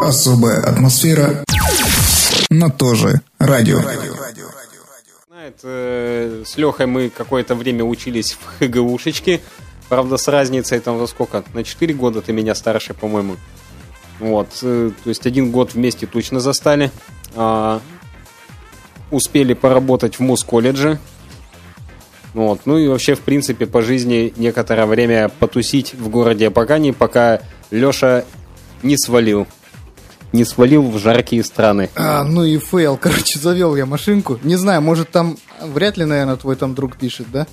Особая атмосфера на тоже радио. Э, с Лехой мы какое-то время учились в ХГУшечке. Правда, с разницей там во сколько? На 4 года ты меня старше, по-моему. Вот. э, то есть один год вместе точно застали. А, успели поработать в Мус-колледже. Вот. Ну и вообще, в принципе, по жизни некоторое время потусить в городе Апакани, пока Леша не свалил. Не свалил в жаркие страны. А, ну и fail, короче, завел я машинку. Не знаю, может там, вряд ли, наверное, твой там друг пишет, да?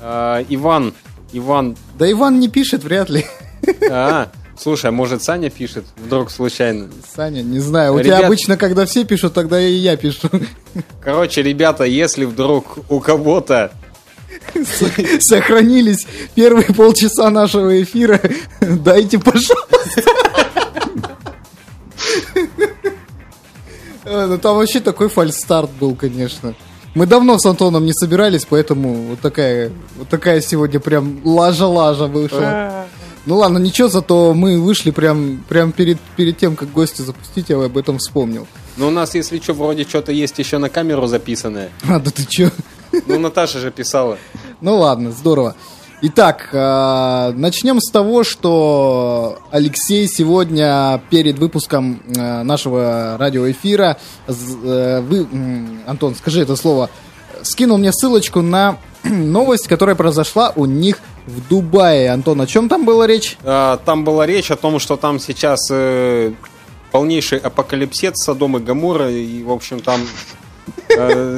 А, Иван, Иван, Да Иван не пишет, вряд ли. а, слушай, а может Саня пишет вдруг случайно? Саня, не знаю. У Ребят- тебя обычно, когда все пишут, тогда и я пишу. Короче, ребята, если вдруг у кого-то Сохранились первые полчаса нашего эфира. Дайте, пожалуйста. Э, Ну там вообще такой фальстарт был, конечно. Мы давно с Антоном не собирались, поэтому вот такая, вот такая сегодня прям лажа-лажа вышла. Ну ладно, ничего, зато мы вышли прям, прям перед, перед тем, как гости запустить, я об этом вспомнил. Ну, у нас, если что, вроде что-то есть еще на камеру записанное. А, да ты чё? Ну, Наташа же писала. Ну ладно, здорово. Итак, э, начнем с того, что Алексей сегодня перед выпуском э, нашего радиоэфира, э, вы, Антон, скажи это слово, скинул мне ссылочку на новость, которая произошла у них в Дубае. Антон, о чем там была речь? Там была речь о том, что там сейчас полнейший апокалипсет Содом и Гамора. И, в общем, там,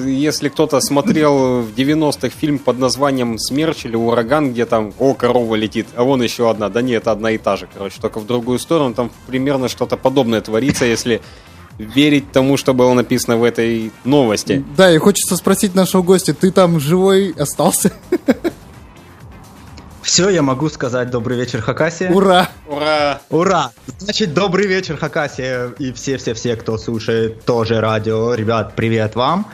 если кто-то смотрел в 90-х фильм под названием «Смерч» или «Ураган», где там, о, корова летит, а вон еще одна. Да нет, это одна и та же, короче, только в другую сторону. Там примерно что-то подобное творится, если верить тому, что было написано в этой новости. Да, и хочется спросить нашего гостя, ты там живой остался? Все, я могу сказать добрый вечер, Хакасия. Ура! Ура! Ура! Значит, добрый вечер, Хакасия и все-все-все, кто слушает тоже радио. Ребят, привет вам.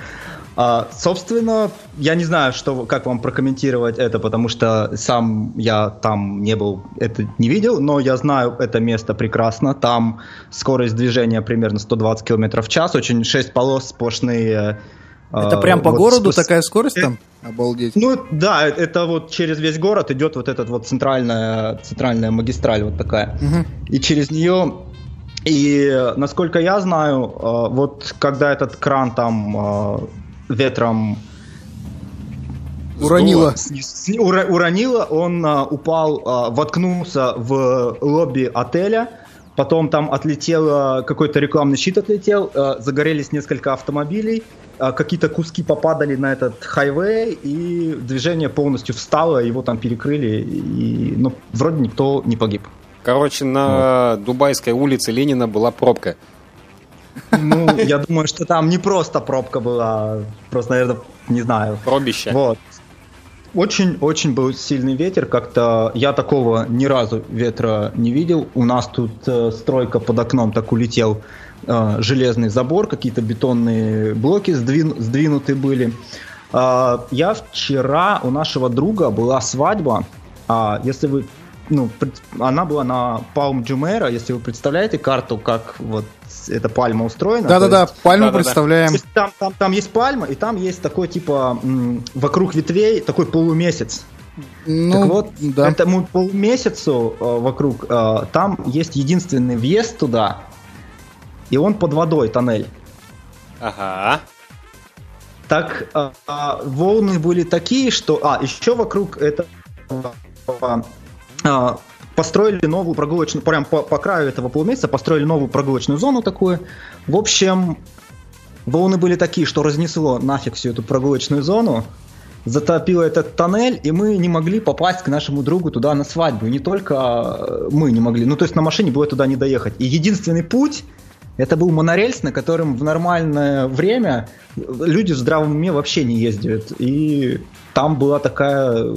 А, собственно, я не знаю, что, как вам прокомментировать это, потому что сам я там не был, это не видел, но я знаю это место прекрасно. Там скорость движения примерно 120 км в час, очень 6 полос сплошные. Это а, прям по вот городу спус- такая скорость там? Обалдеть. Ну да, это вот через весь город идет вот эта вот центральная, центральная магистраль вот такая. Мгм. И через нее, и насколько я знаю, э, вот когда этот кран там э, ветром ура- уронило, он упал, воткнулся в лобби отеля, потом там отлетел, э, какой-то рекламный щит отлетел, э, загорелись несколько автомобилей, э, какие-то куски попадали на этот хайвей, и движение полностью встало, его там перекрыли, и, ну, вроде никто не погиб. Короче, на Дубайской улице Ленина была пробка. Ну, я думаю, что там не просто пробка была, просто, наверное, не знаю. Пробище. Вот. Очень-очень был сильный ветер, как-то я такого ни разу ветра не видел. У нас тут э, стройка под окном так улетел э, железный забор, какие-то бетонные блоки сдвин- сдвинуты были. А, я вчера у нашего друга была свадьба. А, если вы ну, она была на Палм Джумера, если вы представляете карту, как вот эта пальма устроена. Да-да-да, есть- пальму Да-да-да. представляем. то есть там, там, там есть пальма, и там есть такой типа вокруг ветвей такой полумесяц. Ну, так вот, да. этому полумесяцу э, вокруг э, там есть единственный въезд туда, и он под водой тоннель. Ага. Так э, а, волны были такие, что... А, еще вокруг этого э, построили новую прогулочную... Прям по, по краю этого полумесяца построили новую прогулочную зону такую. В общем, волны были такие, что разнесло нафиг всю эту прогулочную зону. Затопило этот тоннель, и мы не могли попасть к нашему другу туда на свадьбу. И не только э, мы не могли. Ну, то есть на машине было туда не доехать. И единственный путь это был монорельс, на котором в нормальное время люди в здравом уме вообще не ездят. И там было такая,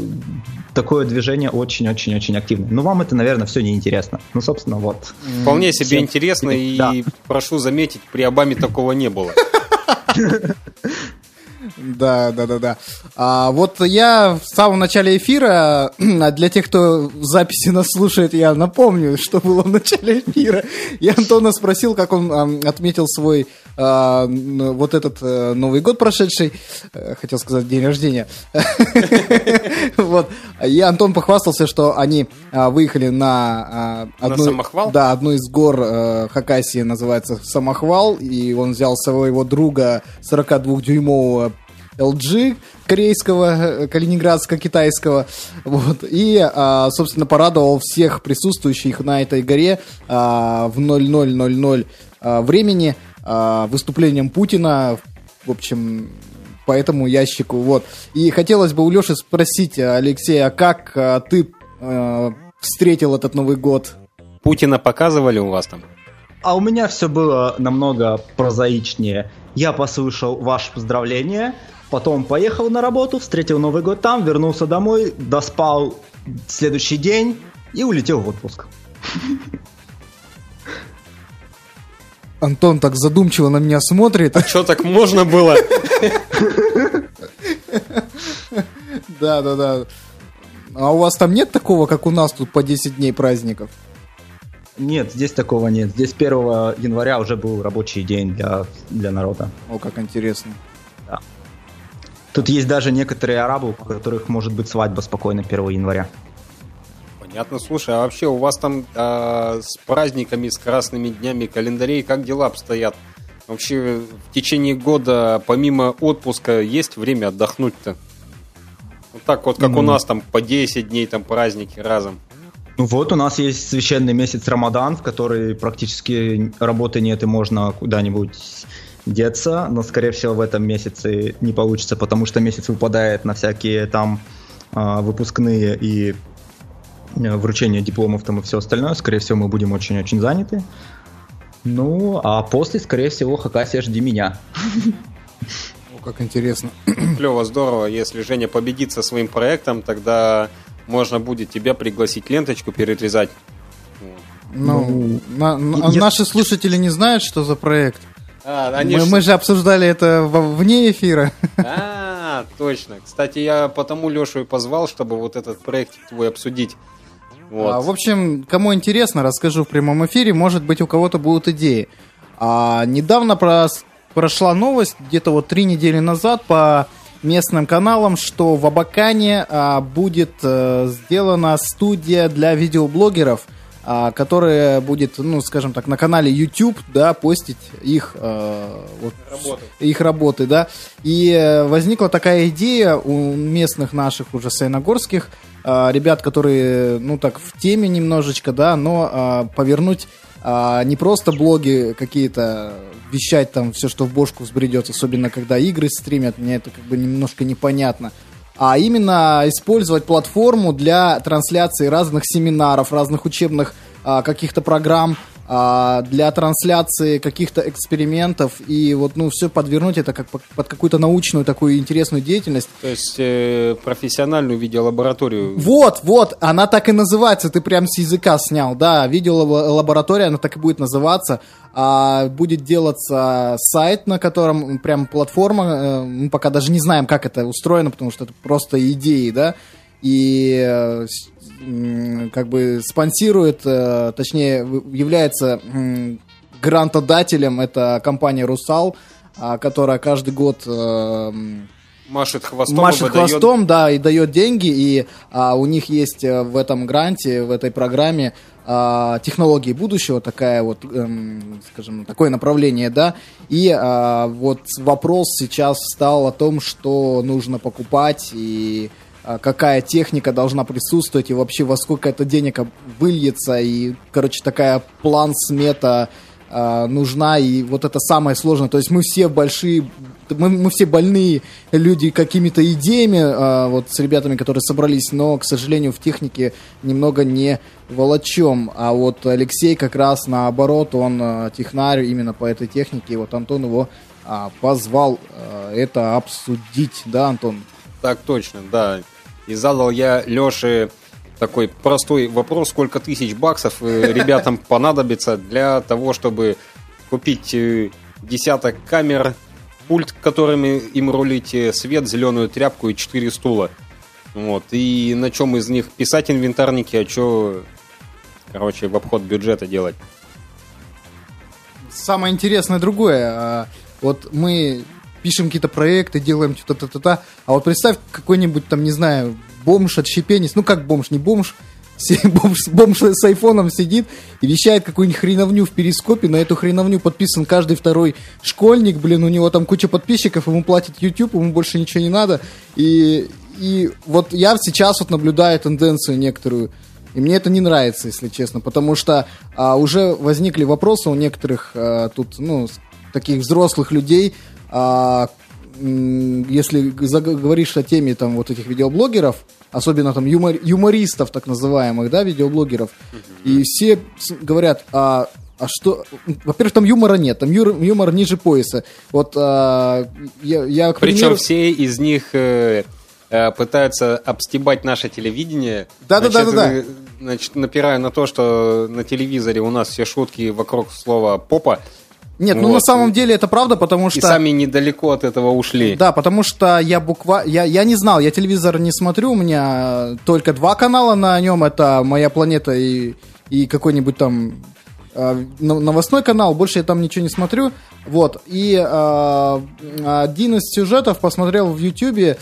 такое движение очень-очень-очень активное. Но вам это, наверное, все неинтересно. Ну, собственно, вот. Вполне себе Всем интересно, и Да. прошу заметить, при Обаме такого не было. Да, да, да, да. А, вот я в самом начале эфира, а для тех, кто записи нас слушает, я напомню, что было в начале эфира. Я Антона спросил, как он а, отметил свой а, вот этот а, Новый год прошедший, а, хотел сказать день рождения. Вот. И Антон похвастался, что они а, выехали на одну, самохвал? Да, одну из гор а, Хакасии, называется Самохвал, и он взял своего друга 42-дюймового LG корейского, калининградско-китайского. Вот. И, а, собственно, порадовал всех присутствующих на этой горе а, в 00.00 а, времени выступлением Путина. В общем, по этому ящику. Вот. И хотелось бы у Леши спросить, Алексей, а как ты встретил этот Новый год? Путина показывали у вас там? А у меня все было намного прозаичнее. Я послушал ваше поздравление, Потом поехал на работу, встретил Новый год там, вернулся домой, доспал следующий день и улетел в отпуск. Антон так задумчиво на меня смотрит. А что так можно было? Да, да, да. А у вас там нет такого, как у нас тут по 10 дней праздников? Нет, здесь такого нет. Здесь 1 января уже был рабочий день для, для народа. О, как интересно. Тут есть даже некоторые арабы, у которых может быть свадьба спокойно 1 января. Понятно. Слушай, а вообще у вас там э, с праздниками, с красными днями календарей, как дела обстоят? Вообще в течение года, помимо отпуска, есть время отдохнуть-то? Вот так вот, как mm. у нас там по 10 дней там праздники разом. Ну вот, у нас есть священный месяц Рамадан, в который практически работы нет, и можно куда-нибудь деться, но, скорее всего, в этом месяце не получится, потому что месяц выпадает на всякие там э, выпускные и э, вручение дипломов там и все остальное. Скорее всего, мы будем очень-очень заняты. Ну, а после, скорее всего, Хакасия жди меня. О, как интересно. Клево, здорово. Если Женя победит со своим проектом, тогда можно будет тебя пригласить ленточку перерезать. Ну, ну на, на, я... наши слушатели не знают, что за проект. А, они мы, ж... мы же обсуждали это вне эфира. А, точно. Кстати, я потому Лешу и позвал, чтобы вот этот проект твой обсудить. Вот. А, в общем, кому интересно, расскажу в прямом эфире. Может быть, у кого-то будут идеи. А, недавно про... прошла новость, где-то вот три недели назад, по местным каналам, что в Абакане а, будет а, сделана студия для видеоблогеров – которая будет, ну, скажем так, на канале YouTube, да, постить их, э, вот, работы. их работы, да. И э, возникла такая идея у местных наших уже сайногорских э, ребят, которые, ну, так, в теме немножечко, да, но э, повернуть э, не просто блоги какие-то, вещать там все, что в бошку взбредет, особенно когда игры стримят, мне это как бы немножко непонятно а именно использовать платформу для трансляции разных семинаров, разных учебных а, каких-то программ, а, для трансляции каких-то экспериментов и вот, ну, все подвернуть это как под какую-то научную такую интересную деятельность. То есть э, профессиональную видеолабораторию. Вот, вот, она так и называется, ты прям с языка снял, да, видеолаборатория, она так и будет называться. А будет делаться сайт, на котором прям платформа, э, мы пока даже не знаем, как это устроено, потому что это просто идеи, да, и э, как бы спонсирует, э, точнее, является грантодателем, это компания «Русал», а, которая каждый год э, машет хвостом, машет хвостом, да, и дает деньги, и а, у них есть э, в этом гранте, в этой программе а, технологии будущего, такая вот, эм, скажем, такое направление, да, и а, вот вопрос сейчас стал о том, что нужно покупать. И какая техника должна присутствовать и вообще во сколько это денег выльется. И, короче, такая план-смета э, нужна. И вот это самое сложное. То есть мы все большие, мы, мы все больные люди какими-то идеями, э, вот с ребятами, которые собрались, но, к сожалению, в технике немного не волочем. А вот Алексей как раз наоборот, он э, технарь именно по этой технике. И вот Антон его э, позвал э, это обсудить. Да, Антон? Так точно, да. И задал я Леше такой простой вопрос, сколько тысяч баксов э, ребятам понадобится для того, чтобы купить э, десяток камер, пульт, которыми им рулите, свет, зеленую тряпку и четыре стула. Вот. И на чем из них писать инвентарники, а что, короче, в обход бюджета делать. Самое интересное другое. а, Вот мы пишем какие-то проекты, делаем что-то, та та а вот представь какой-нибудь там, не знаю, бомж, отщепенец, ну как бомж, не бомж, бомж, бомж с айфоном сидит и вещает какую-нибудь хреновню в перископе, на эту хреновню подписан каждый второй школьник, блин, у него там куча подписчиков, ему платит YouTube, ему больше ничего не надо, и, и вот я сейчас вот наблюдаю тенденцию некоторую, и мне это не нравится, если честно, потому что а, уже возникли вопросы у некоторых а, тут, ну, таких взрослых людей, а, если говоришь о теме там вот этих видеоблогеров, особенно там юмор- юмористов так называемых, да, видеоблогеров, и все говорят, а, а что, во-первых, там юмора нет, там юр- юмор ниже пояса. Вот а, я, я, к Причем примеру- все из них э, э, пытаются обстебать наше телевидение. Да-да-да-да-да. Значит, э, Значит, напирая на то, что на телевизоре у нас все шутки вокруг слова попа, Нет, ну Вот. на самом деле это правда, потому что... и сами недалеко от этого ушли. Да, потому что я буквально... Я, я не знал, я телевизор не смотрю, у меня только два канала на нем, это «Моя планета» и, и какой-нибудь там э, но- новостной канал, больше я там ничего не смотрю. Вот, и э, один из сюжетов посмотрел в Ютьюбе,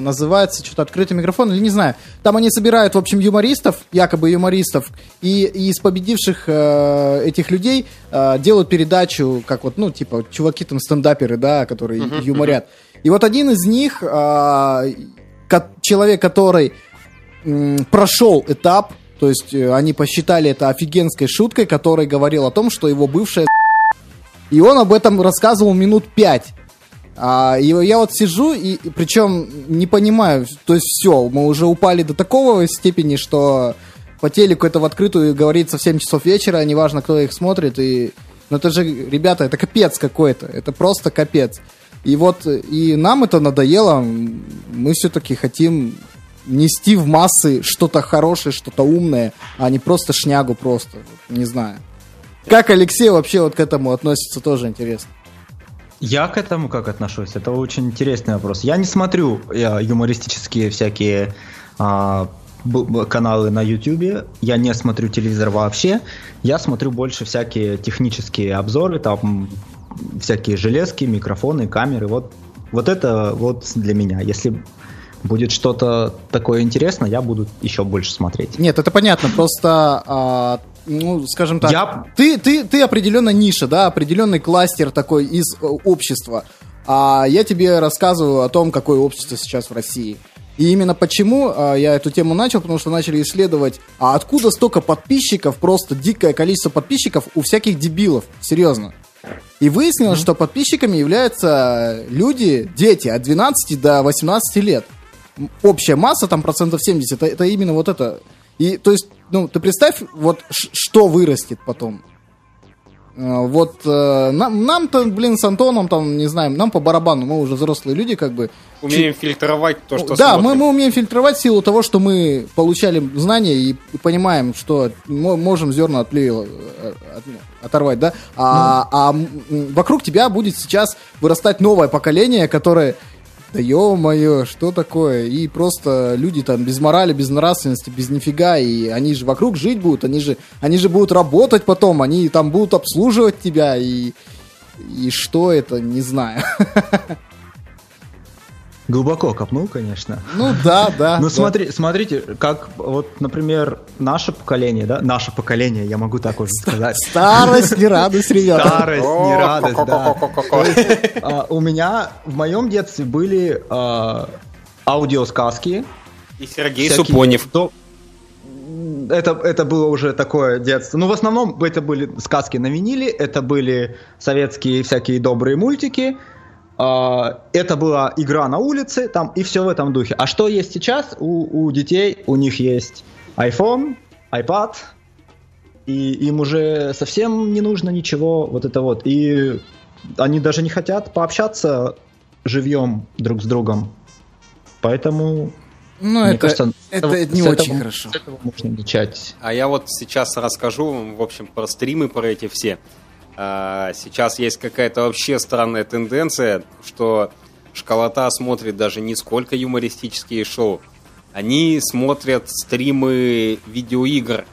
называется что-то «Открытый микрофон», или не знаю. Там они собирают, в общем, юмористов, якобы юмористов, и, и из победивших э, этих людей э, делают передачу, как вот, ну, типа, чуваки там стендаперы, да, которые юморят. И вот один из них, а, ко- человек, который м, прошел этап, то есть э, они посчитали это офигенской шуткой, который говорил о том, что его бывшая и он об этом рассказывал минут пять. А, и я вот сижу, и, причем не понимаю, то есть все, мы уже упали до такого степени, что по телеку это в открытую говорится в 7 часов вечера, неважно, кто их смотрит, и... Ну это же, ребята, это капец какой-то, это просто капец. И вот, и нам это надоело, мы все-таки хотим нести в массы что-то хорошее, что-то умное, а не просто шнягу просто, не знаю. Как Алексей вообще вот к этому относится, тоже интересно. Я к этому как отношусь? Это очень интересный вопрос. Я не смотрю э, юмористические всякие а, каналы на YouTube. Я не смотрю телевизор вообще. Я смотрю больше всякие технические обзоры, там всякие железки, микрофоны, камеры. Вот, вот это вот для меня. Если будет что-то такое интересное, я буду еще больше смотреть. Нет, это понятно, просто, а, ну, скажем так, Я- ты, ты, ты определенно ниша, да, определенный кластер такой из э, общества, а я тебе рассказываю о том, какое общество сейчас в России. И именно почему а, я эту тему начал, потому что начали исследовать, а откуда столько подписчиков, просто дикое количество подписчиков у всяких дебилов, серьезно. И выяснилось, что подписчиками являются люди, дети от 12 до 18 лет. Общая масса, там процентов 70, это, это именно вот это. И, то есть, ну, ты представь, вот что вырастет потом. Э, Вот э, нам, нам-то, блин, с Антоном, там, не знаю, нам по барабану, мы уже взрослые люди, как бы. Умеем фильтровать то, что да, мы, смотрим. мы умеем фильтровать в силу того, что мы получали знания и понимаем, что мо- можем зерна от плевела э, от- оторвать, да. А, а м, вокруг тебя будет сейчас вырастать новое поколение, которое да ё-моё, что такое? И просто люди там без морали, без нравственности, без нифига, и они же вокруг жить будут, они же, они же будут работать потом, они там будут обслуживать тебя, и, и что это, не знаю. Глубоко копнул, конечно. Ну да, да. Ну да. смотри, смотрите, как вот, например, наше поколение, да, наше поколение, я могу так уже сказать. Старость не радость, ребята. Старость, не радость, да. А, У меня в моем детстве были а, аудиосказки. И Сергей Супонев. Это, это было уже такое детство. Ну, в основном это были сказки на виниле, это были советские всякие добрые мультики, это была игра на улице, там, и все в этом духе. А что есть сейчас у, у детей? У них есть iPhone, iPad, и им уже совсем не нужно ничего вот это вот. И они даже не хотят пообщаться живьем друг с другом. Поэтому Ну, мне это, кажется, это с не этого- очень хорошо. с этого можно начать. А я вот сейчас расскажу вам, в общем, про стримы, про эти все. А сейчас есть какая-то вообще странная тенденция, что школота смотрит даже не сколько юмористические шоу, они смотрят стримы видеоигр.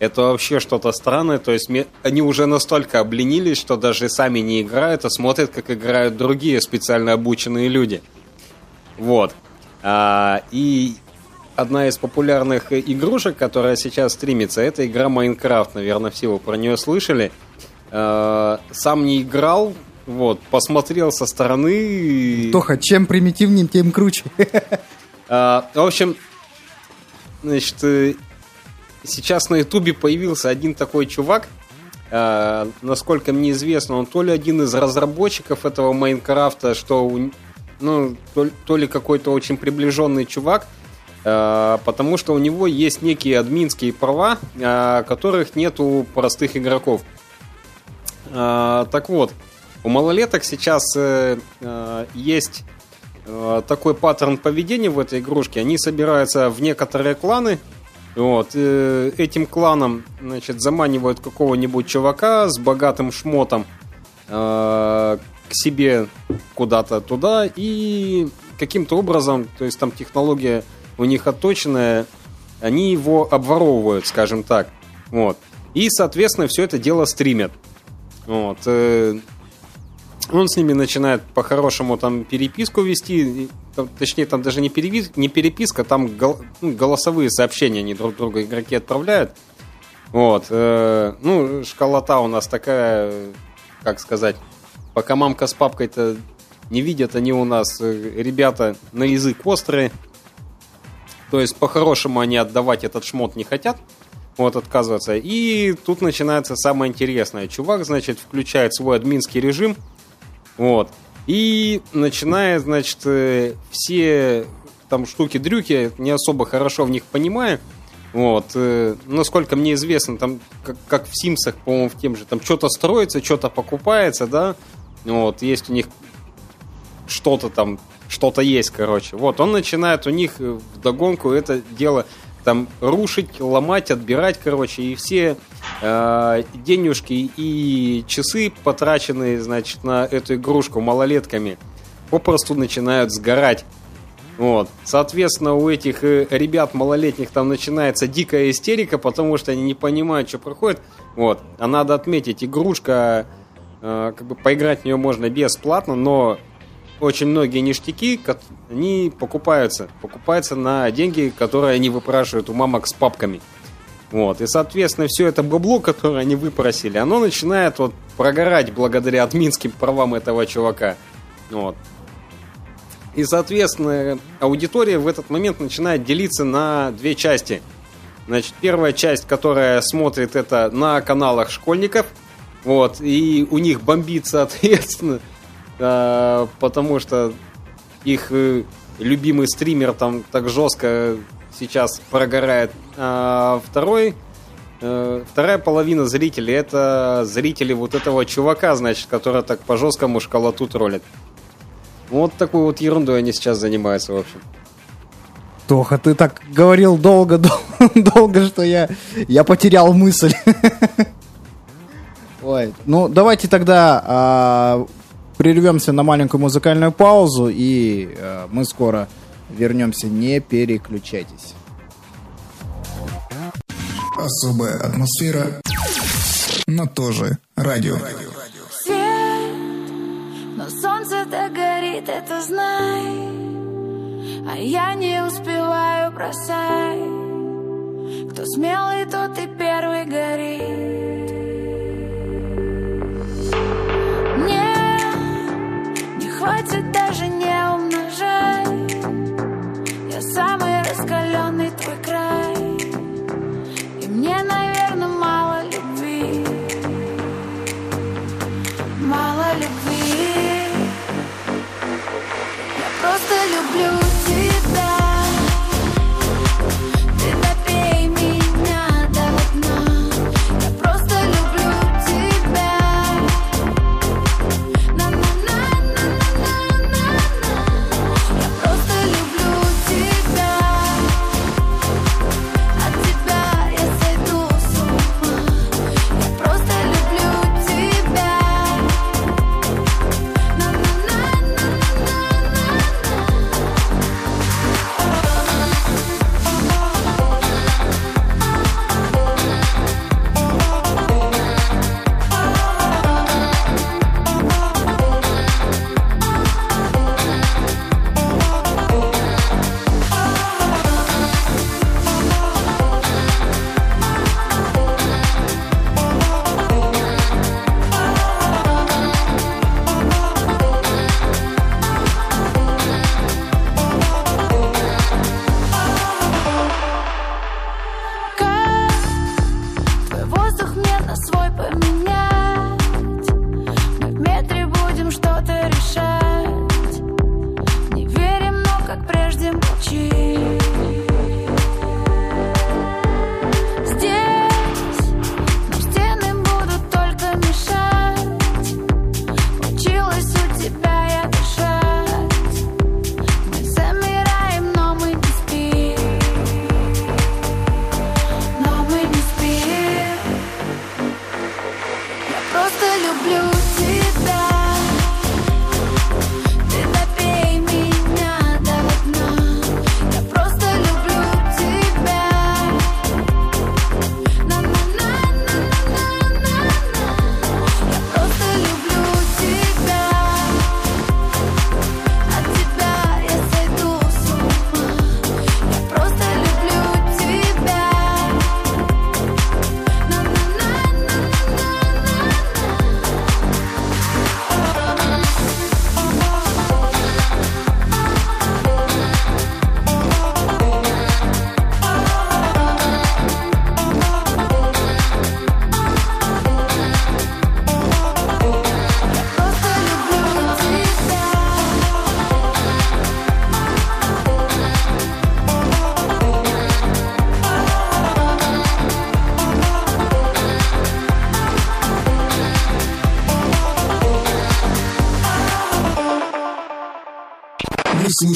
Это вообще что-то странное, то есть они уже настолько обленились, что даже сами не играют, а смотрят, как играют другие специально обученные люди. Вот. А, и одна из популярных игрушек, которая сейчас стримится, это игра Майнкрафт. Наверное, все вы про нее слышали. А, сам не играл, вот, посмотрел со стороны. Тоха, чем примитивнее, тем круче. А, в общем, значит, э, сейчас на Ютубе появился один такой чувак, э, насколько мне известно, он то ли один из разработчиков этого Майнкрафта, что ну, то, ли какой-то очень приближенный чувак, э, потому что у него есть некие админские права, э, которых нет у простых игроков. Э, так вот, у малолеток сейчас э, э, есть э, такой паттерн поведения в этой игрушке. Они собираются в некоторые кланы, вот, этим кланом, значит, заманивают какого-нибудь чувака с богатым шмотом к себе куда-то туда и каким-то образом, то есть там технология у них отточенная, они его обворовывают, скажем так. Вот. И, соответственно, все это дело стримят. Вот. Э, он с ними начинает по-хорошему там переписку вести, точнее, там даже не, перепис, не переписка, там ну, голосовые сообщения они друг другу игроки отправляют. Вот. Э, ну, школота у нас такая, как сказать, пока мамка с папкой-то не видят, они у нас э, ребята на язык острые. То есть, по-хорошему, они отдавать этот шмот не хотят. Вот, отказываться. И тут начинается самое интересное. Чувак, значит, включает свой админский режим – вот. И начинает, значит, э, все там штуки-дрюки, не особо хорошо в них понимая, вот, э, насколько мне известно, там, как, как в Симсах, по-моему, в тем же, там что-то строится, что-то покупается, да, вот, есть у них что-то там, что-то есть, короче. Вот, он начинает у них в догонку это дело там рушить, ломать, отбирать, короче, и все э, денежки и часы, потраченные, значит, на эту игрушку малолетками, попросту начинают сгорать. Вот. Соответственно, у этих э, ребят малолетних там начинается дикая истерика, потому что они не понимают, что проходит. Вот. А надо отметить, игрушка, э, как бы поиграть в нее можно бесплатно, но очень многие ништяки, они покупаются. Покупаются на деньги, которые они выпрашивают у мамок с папками. Вот. И, соответственно, все это бабло, которое они выпросили, оно начинает вот прогорать благодаря админским правам этого чувака. Вот. И, соответственно, аудитория в этот момент начинает делиться на две части. Значит, первая часть, которая смотрит это на каналах школьников, вот, и у них бомбит, соответственно, а, потому что их э, любимый стример там так жестко сейчас прогорает. А второй, э, вторая половина зрителей это зрители вот этого чувака, значит, который так по жесткому школоту троллит. Вот такой вот ерундой они сейчас занимаются, в общем. Тоха, ты так говорил долго, долго, что я, я потерял мысль. Ой, ну давайте тогда а, прервемся на маленькую музыкальную паузу, и э, мы скоро вернемся. Не переключайтесь. Особая атмосфера на тоже радио. Свет, но солнце догорит, это знай. А я не успеваю бросать. Кто смелый, тот и первый горит. Хватит даже не умножать Я самый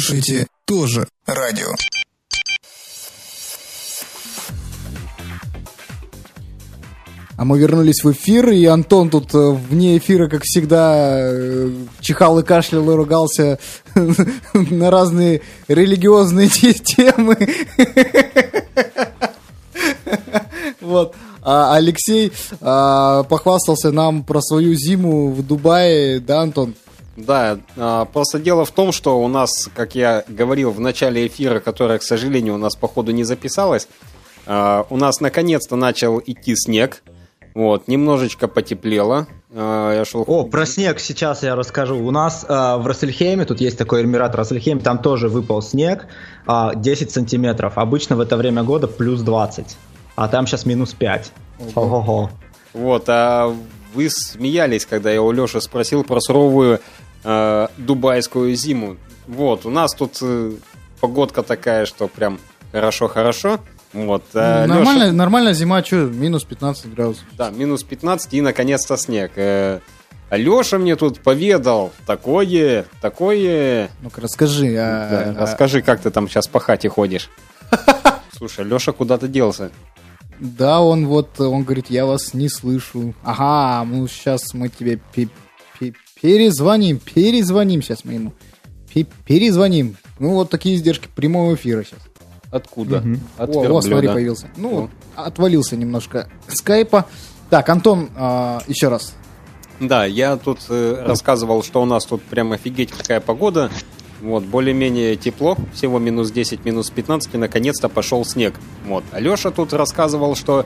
Слушайте тоже радио. А мы вернулись в эфир, и Антон тут э, вне эфира, как всегда, э, чихал и кашлял и ругался на разные религиозные те- темы. Вот. А Алексей а, похвастался нам про свою зиму в Дубае, да, Антон? Да, а, просто дело в том, что у нас, как я говорил в начале эфира, которое, к сожалению, у нас походу не записалось, а, у нас наконец-то начал идти снег. Вот, немножечко потеплело. А, Я шел... О, про снег сейчас я расскажу. У нас э, в Рассельхейме, тут есть такой Эмират Рассельхейм, там тоже выпал снег, э, 10 сантиметров. Обычно в это время года плюс 20, а там сейчас минус 5. Ого-го. Вот, а вы смеялись, когда я у Леши спросил про суровую э, дубайскую зиму. Вот, у нас тут э, погодка такая, что прям хорошо-хорошо. Вот, а Лёша- Нормальная, нормальная зима, что, минус 15 градусов. Да, минус 15 и наконец-то снег. Э, а Леша мне тут поведал такое, такое. Ну-ка, расскажи. Да, а- расскажи, как ты там сейчас по хате ходишь. Слушай, Леша куда-то делся. Да, он вот, он говорит, я вас не слышу. Ага, ну сейчас мы тебе перезвоним, перезвоним сейчас мы ему. Пе- перезвоним. Ну, вот такие издержки прямого эфира сейчас. Откуда? От О, о, смотри, появился. Ну, вот, отвалился немножко скайпа. Так, Антон, а, еще раз. Да, я тут э, рассказывал, что у нас тут прям офигеть какая погода. Вот, более-менее тепло, всего минус 10, минус 15, и наконец-то пошел снег. Вот. А Леша тут рассказывал, что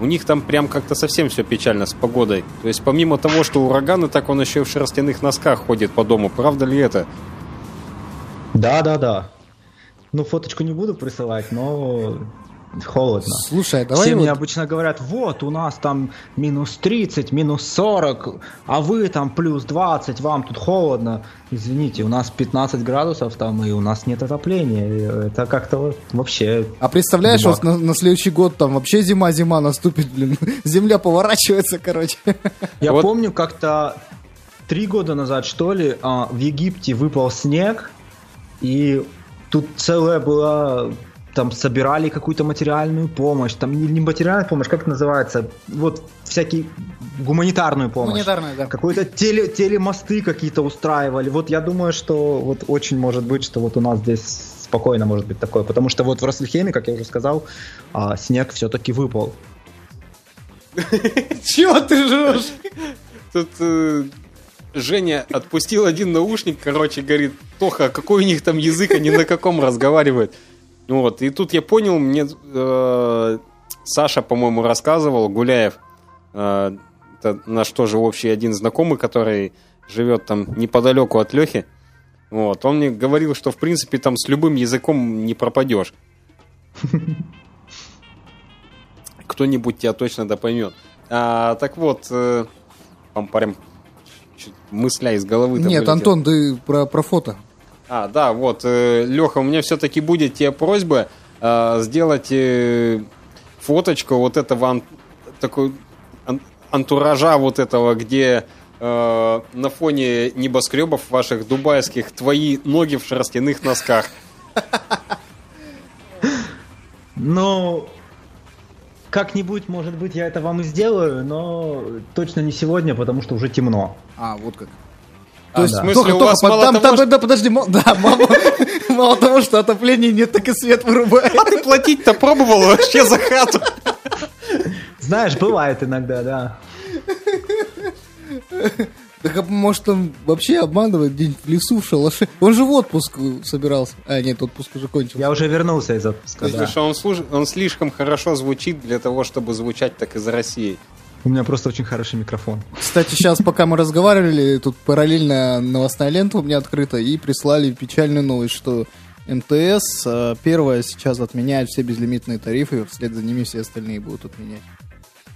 у них там прям как-то совсем все печально с погодой. То есть помимо того, что ураганы, так он еще и в шерстяных носках ходит по дому. Правда ли это? Да-да-да. Ну, фоточку не буду присылать, но холодно. Слушай, давай Все вот- мне обычно говорят, вот, у нас там минус 30, минус 40, а вы там плюс 20, вам тут холодно. Извините, у нас 15 градусов там, и у нас нет отопления. Это как-то вообще... А представляешь, вот на, на следующий год там вообще зима-зима наступит, блин. Земля поворачивается, короче. Я Вот- помню, как-то три года назад, что ли, а, в Египте выпал снег, и тут целая была там собирали какую-то материальную помощь, там не, не материальную помощь, как это называется, вот всякие гуманитарную помощь. Гуманитарная, да. Какой-то теле, телемосты какие-то устраивали. Вот я думаю, что вот очень может быть, что вот у нас здесь спокойно может быть такое, потому что вот в Рассельхейме, как я уже сказал, а, снег все-таки выпал. Чего ты жрешь? Тут э, Женя отпустил один наушник, короче, говорит, Тоха, а какой у них там язык, они на каком разговаривают? Ну Вот, и тут я понял, мне э, Саша, по-моему, рассказывал, Гуляев, э, это наш тоже общий один знакомый, который живет там неподалеку от Лехи, вот, он мне говорил, что, в принципе, там с любым языком не пропадешь. Кто-нибудь тебя точно да поймет. А, так вот, э, чё- мысля из головы Нет, Антон, ты про, про фото. А, да, вот, Леха, у меня все-таки будет тебе просьба э, сделать э, фоточку вот этого ан- такой ан- антуража вот этого, где э, на фоне небоскребов ваших дубайских твои ноги в шерстяных носках. Ну, как-нибудь, может быть, я это вам и сделаю, но точно не сегодня, потому что уже темно. А, вот как. А, То есть, да. В смысле, Тоха, у вас под- мало там, того, там, что- да, подожди, мо- да, мало, мало того, что отопления нет, так и свет вырубает. А ты платить-то пробовал вообще за хату? Знаешь, бывает иногда, да. Так а может он вообще обманывает где-нибудь в лесу, в шалаше? Он же в отпуск собирался. А, нет, отпуск уже кончился. Я уже вернулся из отпуска, Потому да. что он, служ- он слишком хорошо звучит для того, чтобы звучать так из России. У меня просто очень хороший микрофон. Кстати, сейчас, пока мы разговаривали, тут параллельно новостная лента у меня открыта, и прислали печальную новость, что МТС э, первое сейчас отменяет все безлимитные тарифы, вслед за ними все остальные будут отменять.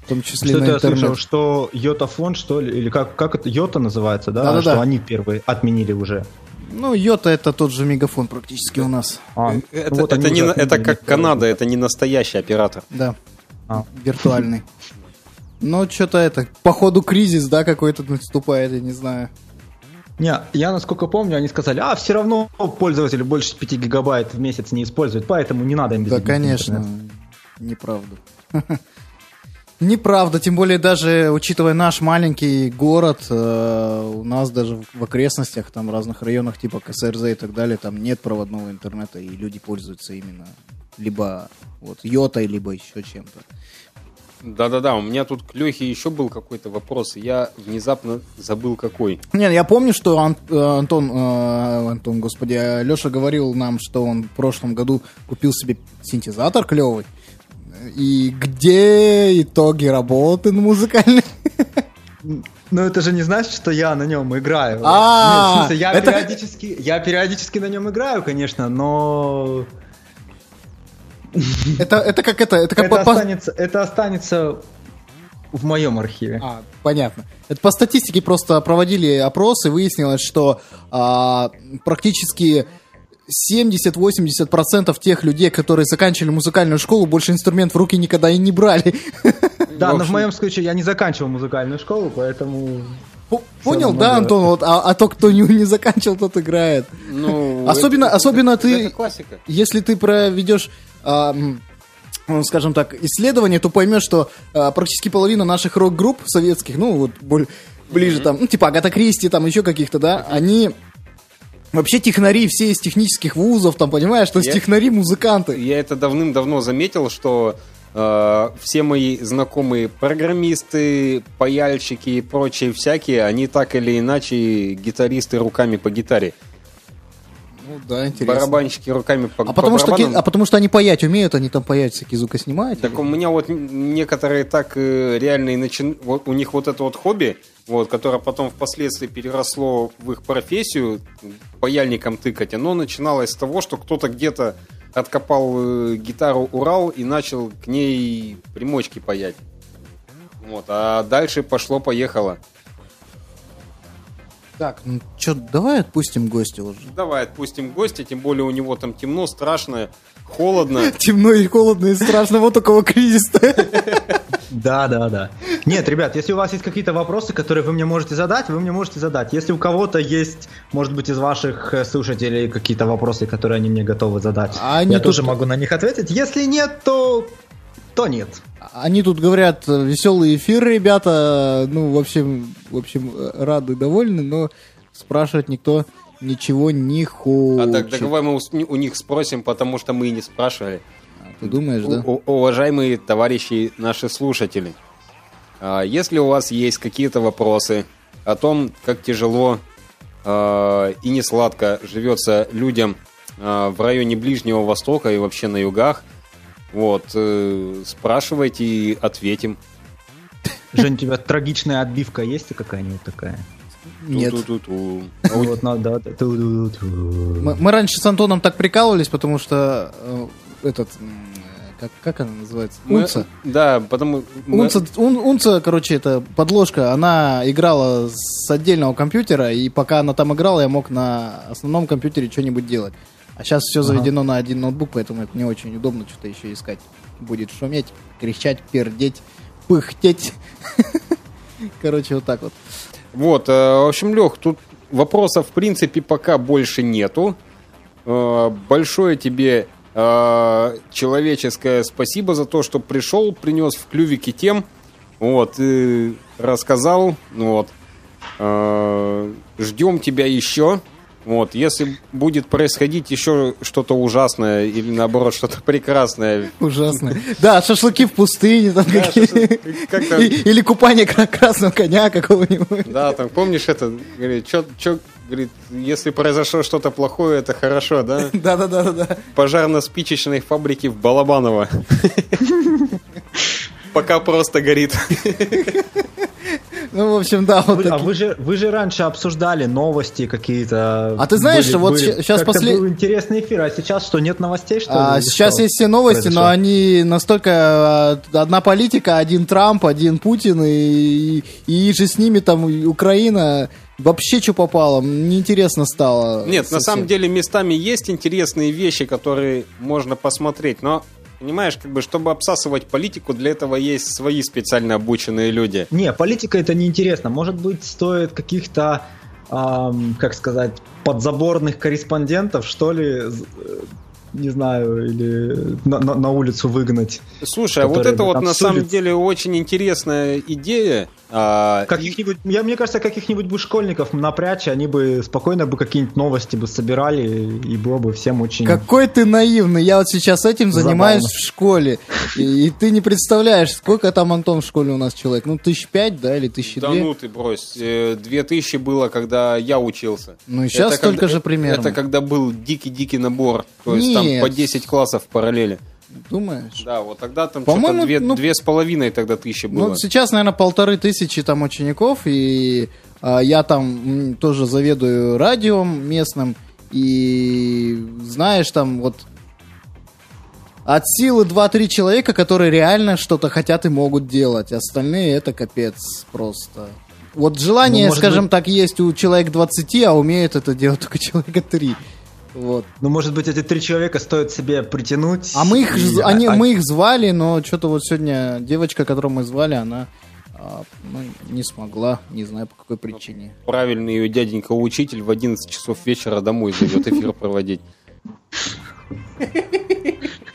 В том числе Что-то на я интернет. слышал, что Йотафон, что ли, или как, как это, Йота называется, да? Да-да-да. Что они первые отменили уже. Ну, Йота это тот же мегафон практически у нас. А, Это, ну вот они это не это как Канада, это не настоящий оператор. Да, А. виртуальный. Ну, что-то это, походу кризис, да, какой-то наступает, я не знаю. Не, я насколько помню, они сказали, а все равно пользователи больше 5 гигабайт в месяц не используют, поэтому не надо им Да, конечно, интернет». неправда. Неправда, тем более даже учитывая наш маленький город, э, у нас даже в окрестностях, там в разных районах типа КСРЗ и так далее, там нет проводного интернета, и люди пользуются именно либо вот йотой, либо еще чем-то. Да-да-да, у меня тут к Лехе еще был какой-то вопрос, и я внезапно забыл какой. Не, я помню, что Ан- э, Антон, э, Антон, господи, Леша говорил нам, что он в прошлом году купил себе синтезатор клевый. И где итоги работы на музыкальной? Ну это же не значит, что я на нем играю. А, Нет, в смысле, я это- периодически, я периодически на нем играю, конечно, но Это, это как это, это как это по- останется, это останется в моем архиве. А, понятно. Это по статистике просто проводили опрос и выяснилось, что а, практически 70-80% тех людей, которые заканчивали музыкальную школу, больше инструмент в руки никогда и не брали. Да, В но в моем случае я не заканчивал музыкальную школу, поэтому Понял, да. Антон? Вот, а, а тот, кто не, не заканчивал, тот играет. Ну, Особенно- это- особенно это- ты- Это классика. Если ты проведешь, а, ну, скажем так, исследование, то поймешь, что а, практически половина наших рок-групп советских, ну, вот боль- ближе там, ну, типа Агата Кристи, там еще каких-то, да, они вообще технари все из технических вузов, там, понимаешь, то есть Я- технари-музыканты. Я это давным-давно заметил, что все мои знакомые программисты, паяльщики и прочие всякие, они так или иначе гитаристы руками по гитаре. Ну, да, интересно. Барабанщики руками по, А по потому, что, барабанам. ки- а потому что они паять умеют, они там паять всякие звукоснимают. Так у меня вот некоторые так э, реально и начин... вот у них вот это вот хобби, вот, которое потом впоследствии переросло в их профессию, паяльником тыкать, оно начиналось с того, что кто-то где-то откопал э, гитару Урал и начал к ней примочки паять. Вот, а дальше пошло-поехало. Так, ну что, давай отпустим гостя уже. Давай отпустим гостя, тем более у него там темно, страшно, холодно. Темно и холодно и страшно, вот такого кризиса. Да, да, да. Нет, ребят, если у вас есть какие-то вопросы, которые вы мне можете задать, вы мне можете задать. Если у кого-то есть, может быть, из ваших э, слушателей какие-то вопросы, которые они мне готовы задать, А они я тут- тоже могу на них ответить. Если нет, то то нет. Они тут говорят, веселый эфир, ребята, ну, в общем, в общем, э, рады, довольны, но спрашивать никто ничего не А хочет. так, так давай мы у, у них спросим, потому что мы и не спрашивали. Ты думаешь, да? У- уважаемые товарищи, наши слушатели, а, если у вас есть какие-то вопросы о том, как тяжело а, и не сладко живется людям а, в районе Ближнего Востока и вообще на югах, вот, э, спрашивайте и ответим. Жень, у тебя трагичная отбивка есть какая-нибудь такая? Нет. Вот надо. ту-ду-ду-ту. Мы, раньше с Антоном так прикалывались, потому что э, этот, как, как она называется? Мы- Унца. Да, потому... мы- Унца, ун- Унца, короче, это подложка, она играла с отдельного компьютера, и пока она там играла, я мог на основном компьютере что-нибудь делать. А сейчас все заведено на один ноутбук, поэтому это не очень удобно что-то еще искать. Будет шуметь, кричать, пердеть, пыхтеть. Короче, вот так вот. Вот, э, в общем, Лех, тут вопросов, в принципе, пока больше нету. Э, Большое тебе человеческое спасибо за то, что пришел, принес в клювике тем, вот, и рассказал, вот. Э, Ждем тебя еще. Вот, если будет происходить еще что-то ужасное или наоборот что-то прекрасное, Ужасно. Да, шашлыки в пустыне там Да, какие- Или купание кра- красного коня какого-нибудь. Да, там помнишь это? Говорит, что, говорит, если произошло что-то плохое, это хорошо, да? Да-да-да-да. Пожар на спичечной фабрике в Балабаново. Пока просто горит. Ну, в общем, да, вот а такие. вы же, вы же раньше обсуждали новости какие-то. А ты знаешь, вот щ- щас как-то после- был интересный эфир, а сейчас что, нет новостей, что ли? А, Или сейчас что есть все новости, но произошло? они настолько... а, Одна политика, один Трамп, один Путин, и, и же с ними там Украина. Вообще, что попало, неинтересно стало. Нет, на совсем. самом деле местами есть интересные вещи, которые можно посмотреть, но понимаешь, как бы, чтобы обсасывать политику, для этого есть свои специально обученные люди. Не, политика это неинтересно. Может быть, стоит каких-то ам, как сказать, подзаборных корреспондентов, что ли, э, не знаю, или на, на- на улицу выгнать. Слушай, а вот это вот на самом деле очень интересная идея. А, Каких-нибудь, я, мне кажется, каких-нибудь бы школьников напрячь, они бы спокойно бы какие-нибудь новости бы собирали, и было бы всем очень... Какой ты наивный. Я вот сейчас этим занимаюсь Забавно. в школе. И, и ты не представляешь, сколько там, Антон, в школе у нас человек? Ну, тысяч пять, да, или тысячи Да две? ну ты брось. Э, Две тысячи было, когда я учился. Ну, и сейчас Это столько когда- же примерно. Это когда был дикий-дикий набор. То есть там по 10 классов в параллели. Думаешь? Да, вот тогда там По-моему, две, ну- две с половиной тогда тысячи было. Ну, сейчас, наверное, полторы тысячи там учеников, и а, я там тоже заведую радио местным, и знаешь, там вот от силы 2-3 человека, которые реально что-то хотят и могут делать. Остальные это капец просто. Вот желание, Ну, скажем быть- так, есть у человека 20, а умеет это делать только человека 3. Вот. Ну, может быть, эти три человека стоит себе притянуть. А мы их, и- ж- они, а- мы их звали, но что-то вот сегодня девочка, которую мы звали, она а, ну, не смогла, не знаю по какой причине. Правильный ее дяденька учитель в 11 часов вечера домой зовет эфир проводить.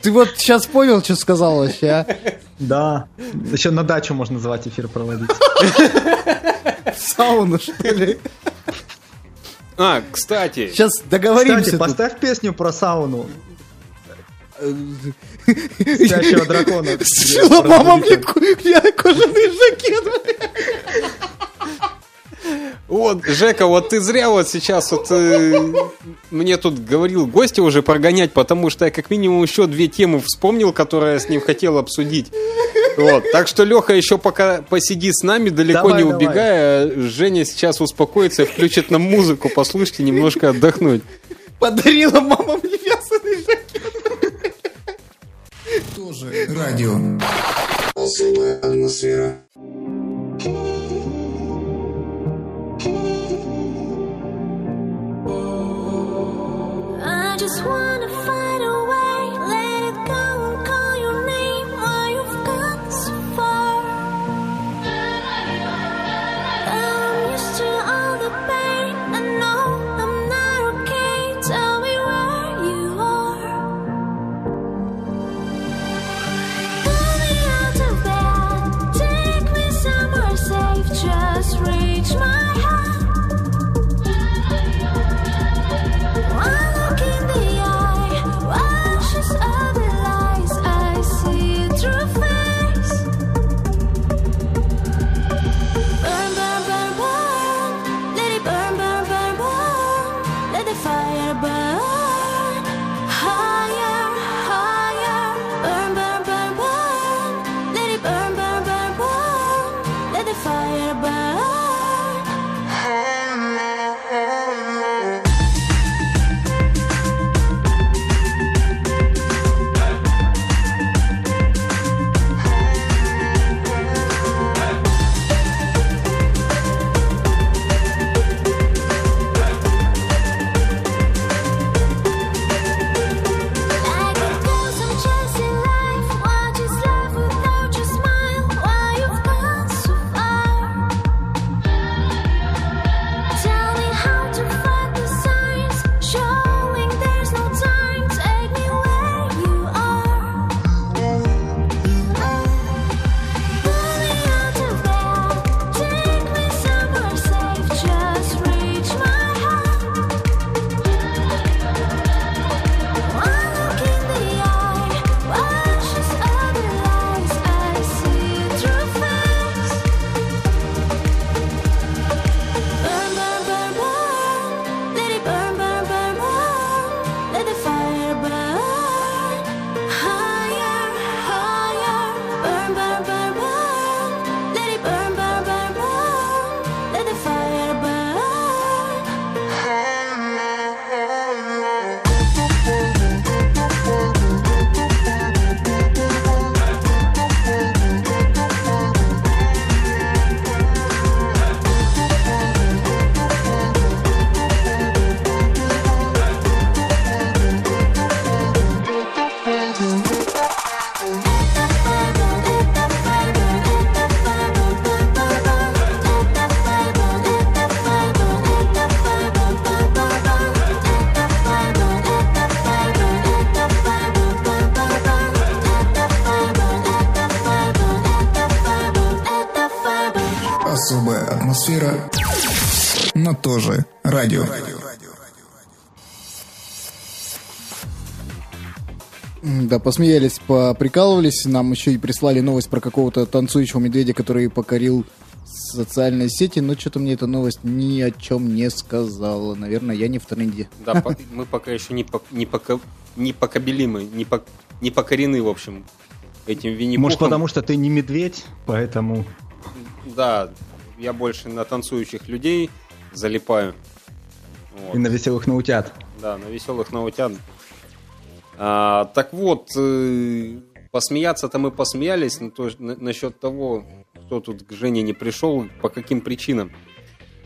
Ты вот сейчас понял, что сказал вообще, а? Да. Еще на дачу можно звать эфир проводить. В сауну, что ли? А, кстати, Сейчас договоримся Кстати, тут. поставь песню про сауну. Спящего дракона. Сшила мама мне кожаный жакет. вот, Жека, вот ты зря вот сейчас вот э, мне тут говорил гостя уже прогонять, потому что я как минимум еще две темы вспомнил, которые я с ним хотел обсудить. Вот, так что Леха еще пока посиди с нами, далеко Давай, не давай. убегая. Женя сейчас успокоится и включит нам музыку, послушайте, немножко отдохнуть. Подарила мама мне вязаный жакет. Тоже радио. Особая атмосфера. I just wanna посмеялись, поприкалывались. Нам еще и прислали новость про какого-то танцующего медведя, который покорил социальные сети, но что-то мне эта новость ни о чем не сказала. Наверное, я не в тренде. Да, мы пока еще не, по- не, пока, не покобелимы, не, по- не покорены, в общем, этим винни Может, потому что ты не медведь, поэтому... Да, я больше на танцующих людей залипаю. Вот. И на веселых наутят. Да, на веселых наутят. А, так вот, э, посмеяться-то мы посмеялись, но то, на- насчет того, кто тут к Жене не пришел, по каким причинам.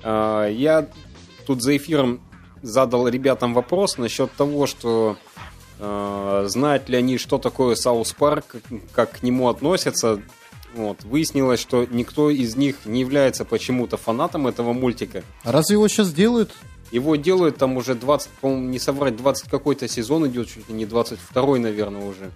А, я тут за эфиром задал ребятам вопрос насчет того, что э, знают ли они, что такое South Park, как, к нему относятся. Вот. Выяснилось, что никто из них не является почему-то фанатом этого мультика. А разве его сейчас делают? Его делают там уже 20, по-моему, не соврать, 20 какой-то сезон идет, чуть ли не 22 наверное, уже.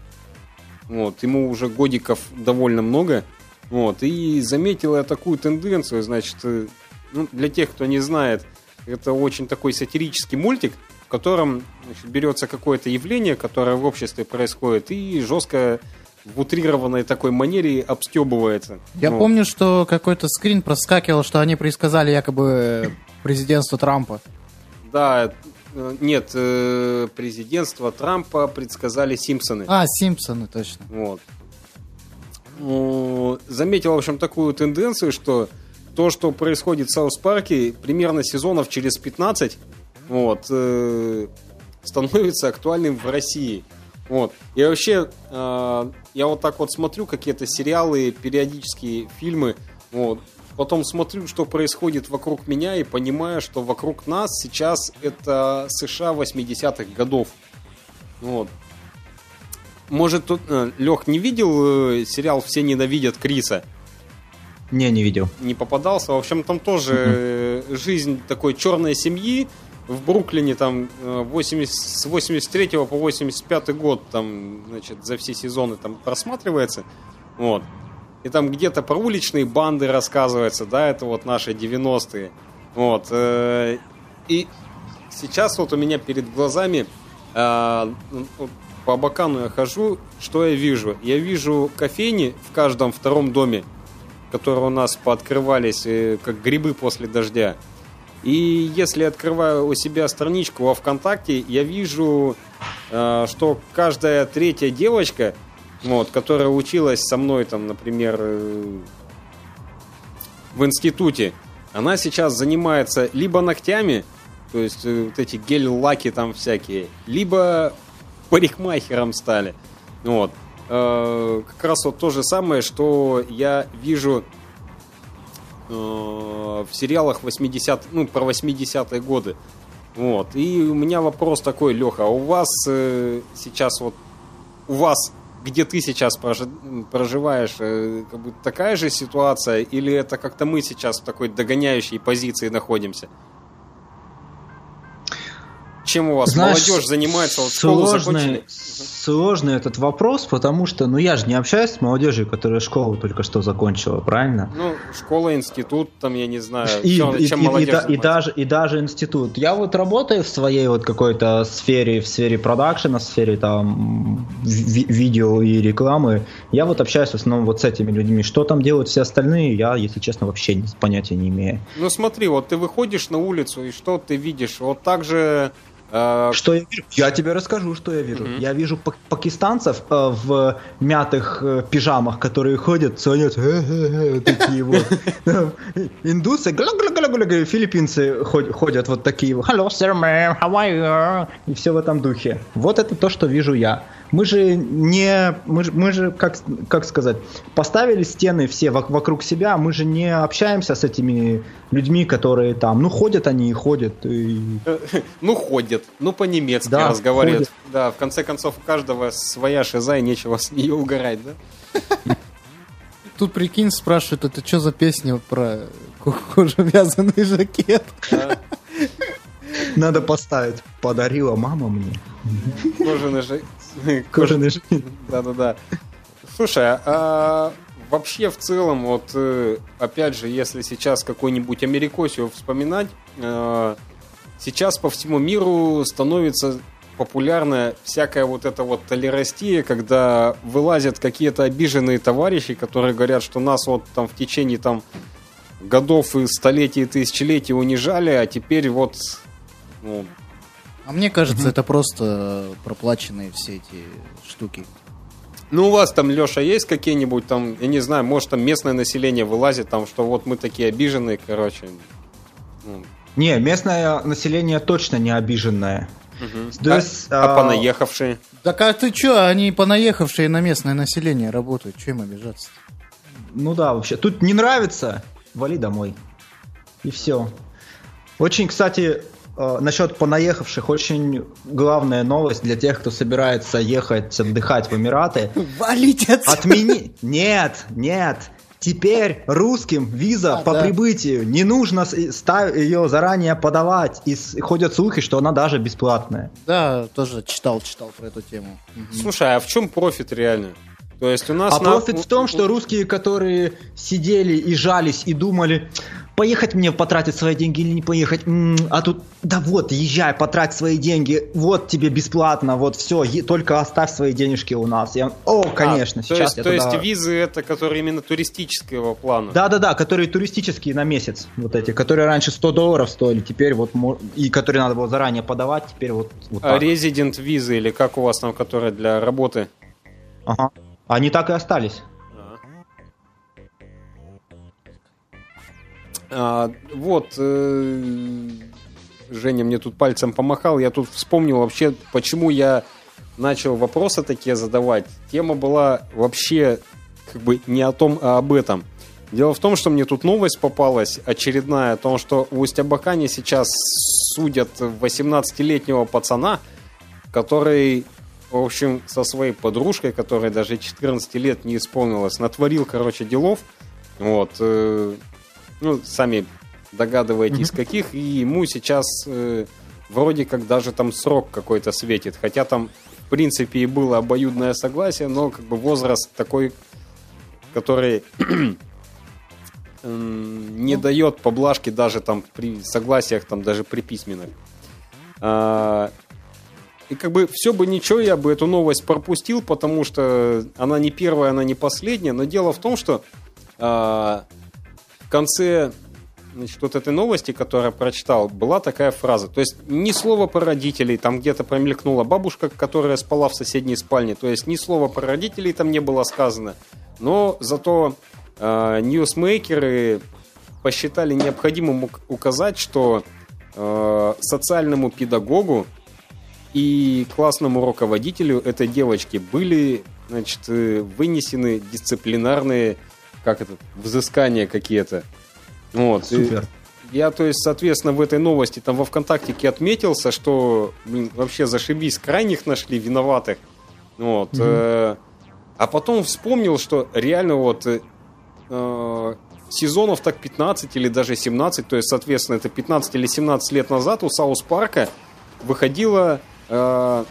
Вот, ему уже годиков довольно много. Вот, и заметил я такую тенденцию, значит, э, ну, для тех, кто не знает, это очень такой сатирический мультик, в котором значит, берется какое-то явление, которое в обществе происходит, и жестко в утрированной такой манере обстебывается. Я Вот. помню, что какой-то скрин проскакивал, что они предсказали якобы президентство Трампа. Да, э, нет, э, президентство Трампа предсказали Симпсоны. А, Симпсоны, точно. Вот. Ну, Заметил, в общем, такую тенденцию, что то, что происходит в Саус Парке, примерно сезонов через 15, вот, э, становится актуальным в России. Вот. И вообще, э, я вот так вот смотрю какие-то сериалы, периодические фильмы, вот, потом смотрю, что происходит вокруг меня и понимаю, что вокруг нас сейчас это США 80-х годов. Вот. Может, тут Лех не видел э, сериал «Все ненавидят Криса»? Не, не видел. Не попадался. В общем, там тоже э, жизнь такой черной семьи в Бруклине там э, 80, с 83 по 85 год там, значит, за все сезоны там просматривается. Вот. И там где-то про уличные банды рассказывается, да, это вот наши 90-е. Вот. э, И сейчас вот у меня перед глазами э, вот по Абакану я хожу, что я вижу? Я вижу кофейни в каждом втором доме, которые у нас пооткрывались, э, как грибы после дождя. И если открываю у себя страничку во ВКонтакте, я вижу, э, что каждая третья девочка, вот, которая училась со мной, там, например, э, в институте, она сейчас занимается либо ногтями, то есть э, вот эти гель-лаки там всякие, либо парикмахером стали. Вот. Э, как раз вот то же самое, что я вижу в сериалах 80 ну, про 80-е годы. Вот. И у меня вопрос такой, Леха, а у вас сейчас вот, у вас, где ты сейчас прожи- проживаешь, э, как бы такая же ситуация, или это как-то мы сейчас в такой догоняющей позиции находимся? Чем у вас Знаешь, молодежь занимается? Вот школу сложный, закончили? сложный этот вопрос, потому что, ну, я же не общаюсь с молодежью, которая школу только что закончила, правильно? Ну, школа, институт, там, я не знаю, И, чем, и- чем и- и молодежь и занимается. даже, и даже институт. Я вот работаю в своей вот какой-то сфере, в сфере продакшена, в сфере там ви- видео и рекламы. Я вот общаюсь в основном вот с этими людьми. Что там делают все остальные, я, если честно, вообще понятия не имею. Ну смотри, вот ты выходишь на улицу, и что ты видишь? Вот так же... э, Что я вижу? Я тебе расскажу, что я вижу. Мгм. Я вижу пак- пакистанцев э, в мятых э, пижамах, которые ходят, звонят, «Э-э-э», вот такие вот. Индусы, филиппинцы ход- ходят вот такие, вот, hello, sir, ma'am, how are you? И все в этом духе. Вот это то, что вижу я. Мы же не, мы же, мы же как, как сказать, поставили стены все вок- вокруг себя, мы же не общаемся с этими людьми, которые там, ну ходят они и ходят, и ну, ходят, ну, по-немецки Да, разговаривают. ходят. Да, в конце концов, у каждого своя шиза, и нечего с нее угорать, да? Тут, прикинь, спрашивают, это что за песня про ко- кожевязанный жакет? Надо поставить. Подарила мама мне. Кожаный же... Кожаный жакет. Да-да-да. Слушай, а вообще в целом, вот э, опять же, если сейчас какой-нибудь Америкосию вспоминать, э, сейчас по всему миру становится популярная всякая вот эта вот толерастия, когда вылазят какие-то обиженные товарищи, которые говорят, что нас вот там в течение там годов и столетий и тысячелетий унижали, а теперь вот ну, А мне кажется, это просто проплаченные все эти штуки. Ну, у вас там, Леша, есть какие-нибудь там, я не знаю, может, там местное население вылазит, там, что вот мы такие обиженные, короче. Ну, Не, местное население точно не обиженное. мгм. То а, есть, а а, понаехавшие? Так а ты чё, они понаехавшие на местное население работают, чем обижаться? Ну да, вообще. Тут не нравится, вали домой. И все. Очень, кстати, э, насчет понаехавших, очень главная новость для тех, кто собирается ехать отдыхать в Эмираты. Валить отсюда! Отмени... Нет, нет. Теперь русским виза А, по да. прибытию не нужно ее заранее подавать. И ходят слухи, что она даже бесплатная. Да, тоже читал, читал про эту тему. Слушай, а в чем профит реально? То есть у нас... А на- профит в том, что русские, которые сидели и жались и думали, поехать мне потратить свои деньги или не поехать, М, а тут, да вот, езжай, потрать свои деньги, вот тебе бесплатно, вот все, только оставь свои денежки у нас. Я, О, А, конечно, то сейчас есть, я то есть туда- визы это, которые именно туристического плана? Да-да-да, которые туристические на месяц, вот эти, которые раньше 100 долларов стоили, теперь вот, и которые надо было заранее подавать, теперь вот, вот А так. резидент визы или как у вас там, которые для работы? Ага. Они так и остались. А, вот, э, Женя мне тут пальцем помахал, я тут вспомнил вообще, почему я начал вопросы такие задавать. Тема была вообще как бы не о том, а об этом. Дело в том, что мне тут новость попалась очередная о том, что в Усть-Абакане сейчас судят 18-летнего пацана, который, в общем, со своей подружкой, которой даже 14 лет не исполнилось, натворил, короче, делов. Вот. Ну, сами догадываетесь, каких, и ему сейчас э, вроде как даже там срок какой-то светит, хотя там, в принципе, и было обоюдное согласие, но как бы возраст такой, который м, не дает поблажки даже там при согласиях, там даже при письменных. А, и как бы все бы ничего, я бы эту новость пропустил, потому что она не первая, она не последняя, но дело в том, что а, конце значит, вот этой новости, которую прочитал, была такая фраза. То есть ни слова про родителей, там где-то промелькнула бабушка, которая спала в соседней спальне. То есть ни слова про родителей там не было сказано. Но зато э, ньюсмейкеры посчитали необходимым ук- указать, что э, социальному педагогу и классному руководителю этой девочки были значит, э, вынесены дисциплинарные как это, взыскания какие-то. Вот. И Супер. Я, то есть, соответственно, в этой новости там во ВКонтактике отметился, что блин, вообще зашибись, крайних нашли виноватых. Вот. э, а потом вспомнил, что реально вот э, э, сезонов так 15 или даже 17, то есть, соответственно, это 15 или 17 лет назад у Саус Парка выходила э,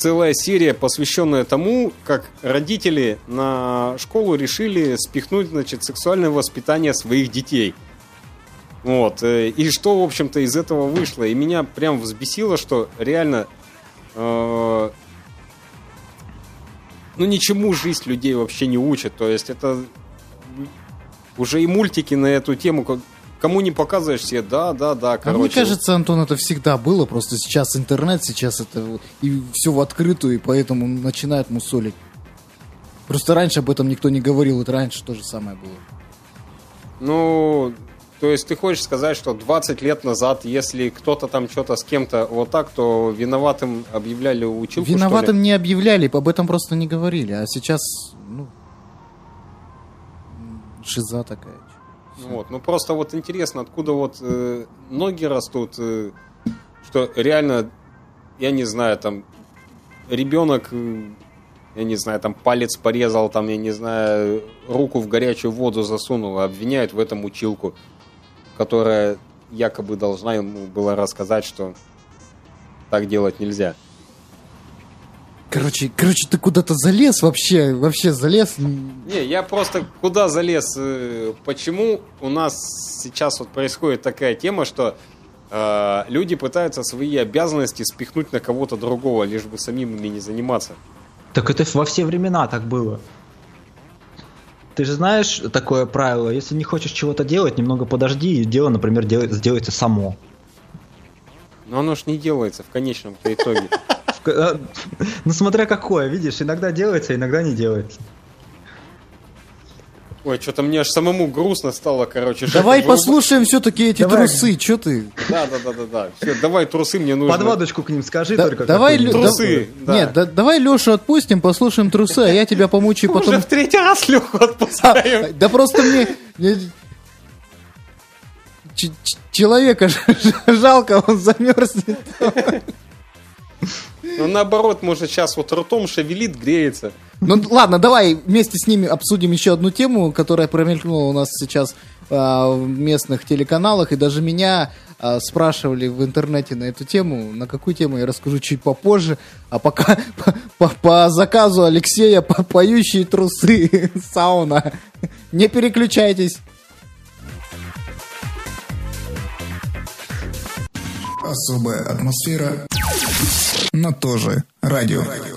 целая серия, посвященная тому, как родители на школу решили спихнуть, значит, сексуальное воспитание своих детей. Вот. э, И что, в общем-то, из этого вышло? И меня прям взбесило, что реально... э, ну, ничему жизнь людей вообще не учит. То есть это уже и мультики на эту тему, кому не показываешь все, да, да, да, А короче. мне кажется, Антон, это всегда было, просто сейчас интернет, сейчас это вот- и все в открытую, и поэтому начинают мусолить. Просто раньше об этом никто не говорил, это раньше то же самое было. Ну, то есть ты хочешь сказать, что 20 лет назад, если кто-то там что-то с кем-то вот так, то виноватым объявляли училку? Виноватым не объявляли, об этом просто не говорили, а сейчас, ну, шиза такая. Вот, ну просто вот интересно, откуда вот э, ноги растут, э, что реально, я не знаю, там ребенок, э, я не знаю, там палец порезал, там, я не знаю, руку в горячую воду засунул, а обвиняют в этом училку, которая якобы должна ему была рассказать, что так делать нельзя. Короче, короче, ты куда-то залез вообще, вообще залез. Не, я просто куда залез? э, Почему у нас сейчас вот происходит такая тема, что э, люди пытаются свои обязанности спихнуть на кого-то другого, лишь бы самим ими не заниматься. Так это во все времена так было. Ты же знаешь такое правило, если не хочешь чего-то делать, немного подожди, и дело, например, делает, сделается само. Но оно ж не делается в конечном итоге. Ка- а, Ну смотря какое, видишь, иногда делается, иногда не делается. Ой, что-то мне аж самому грустно стало, короче. Давай послушаем все-таки эти Давай. трусы, что ты? Да, да, да, да, да. Все, давай трусы мне нужно. Подводочку к ним скажи Да- только. давай. Лё- Трусы, да-. Нет, да- давай Лешу отпустим, послушаем трусы, а я тебя помучаю Уже потом. в третий раз Леху отпускаем. Да просто мне... Человека жалко, он замерзнет. Ну, наоборот, может, сейчас вот ртом шевелит, греется. Ну ладно, давай вместе с ними обсудим еще одну тему, которая промелькнула у нас сейчас а, в местных телеканалах, и даже меня а, спрашивали в интернете на эту тему. На какую тему я расскажу чуть попозже. А пока по, по- по заказу Алексея по- поющие трусы сауна. Не переключайтесь. Особая атмосфера на тоже радио. Сегодня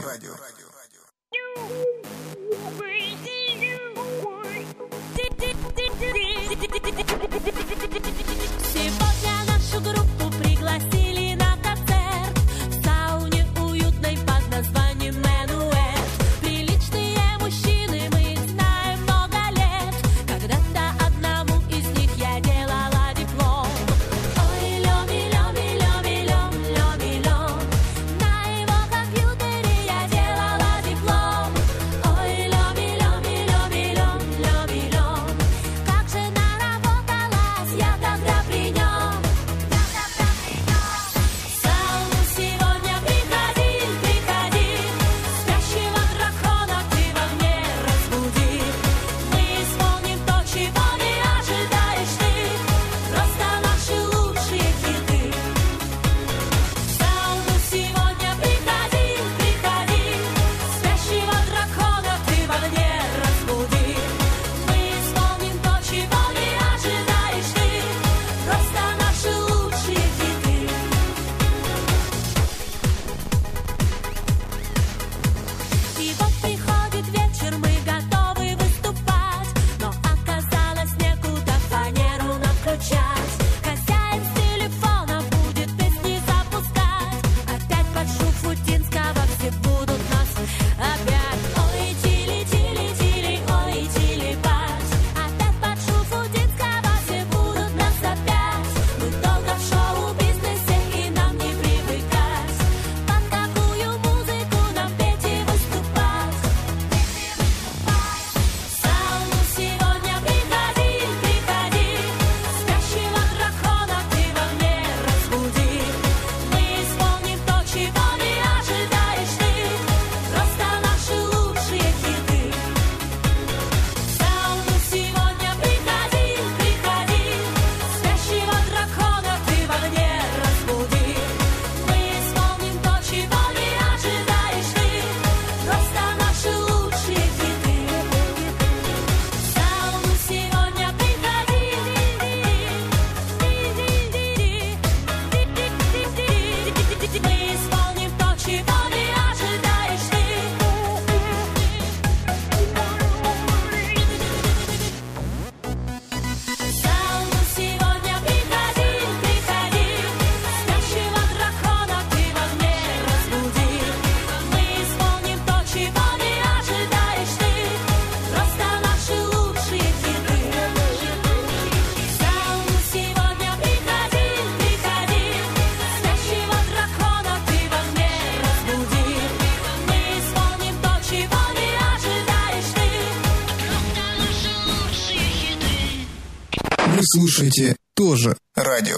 Вы слушаете тоже радио.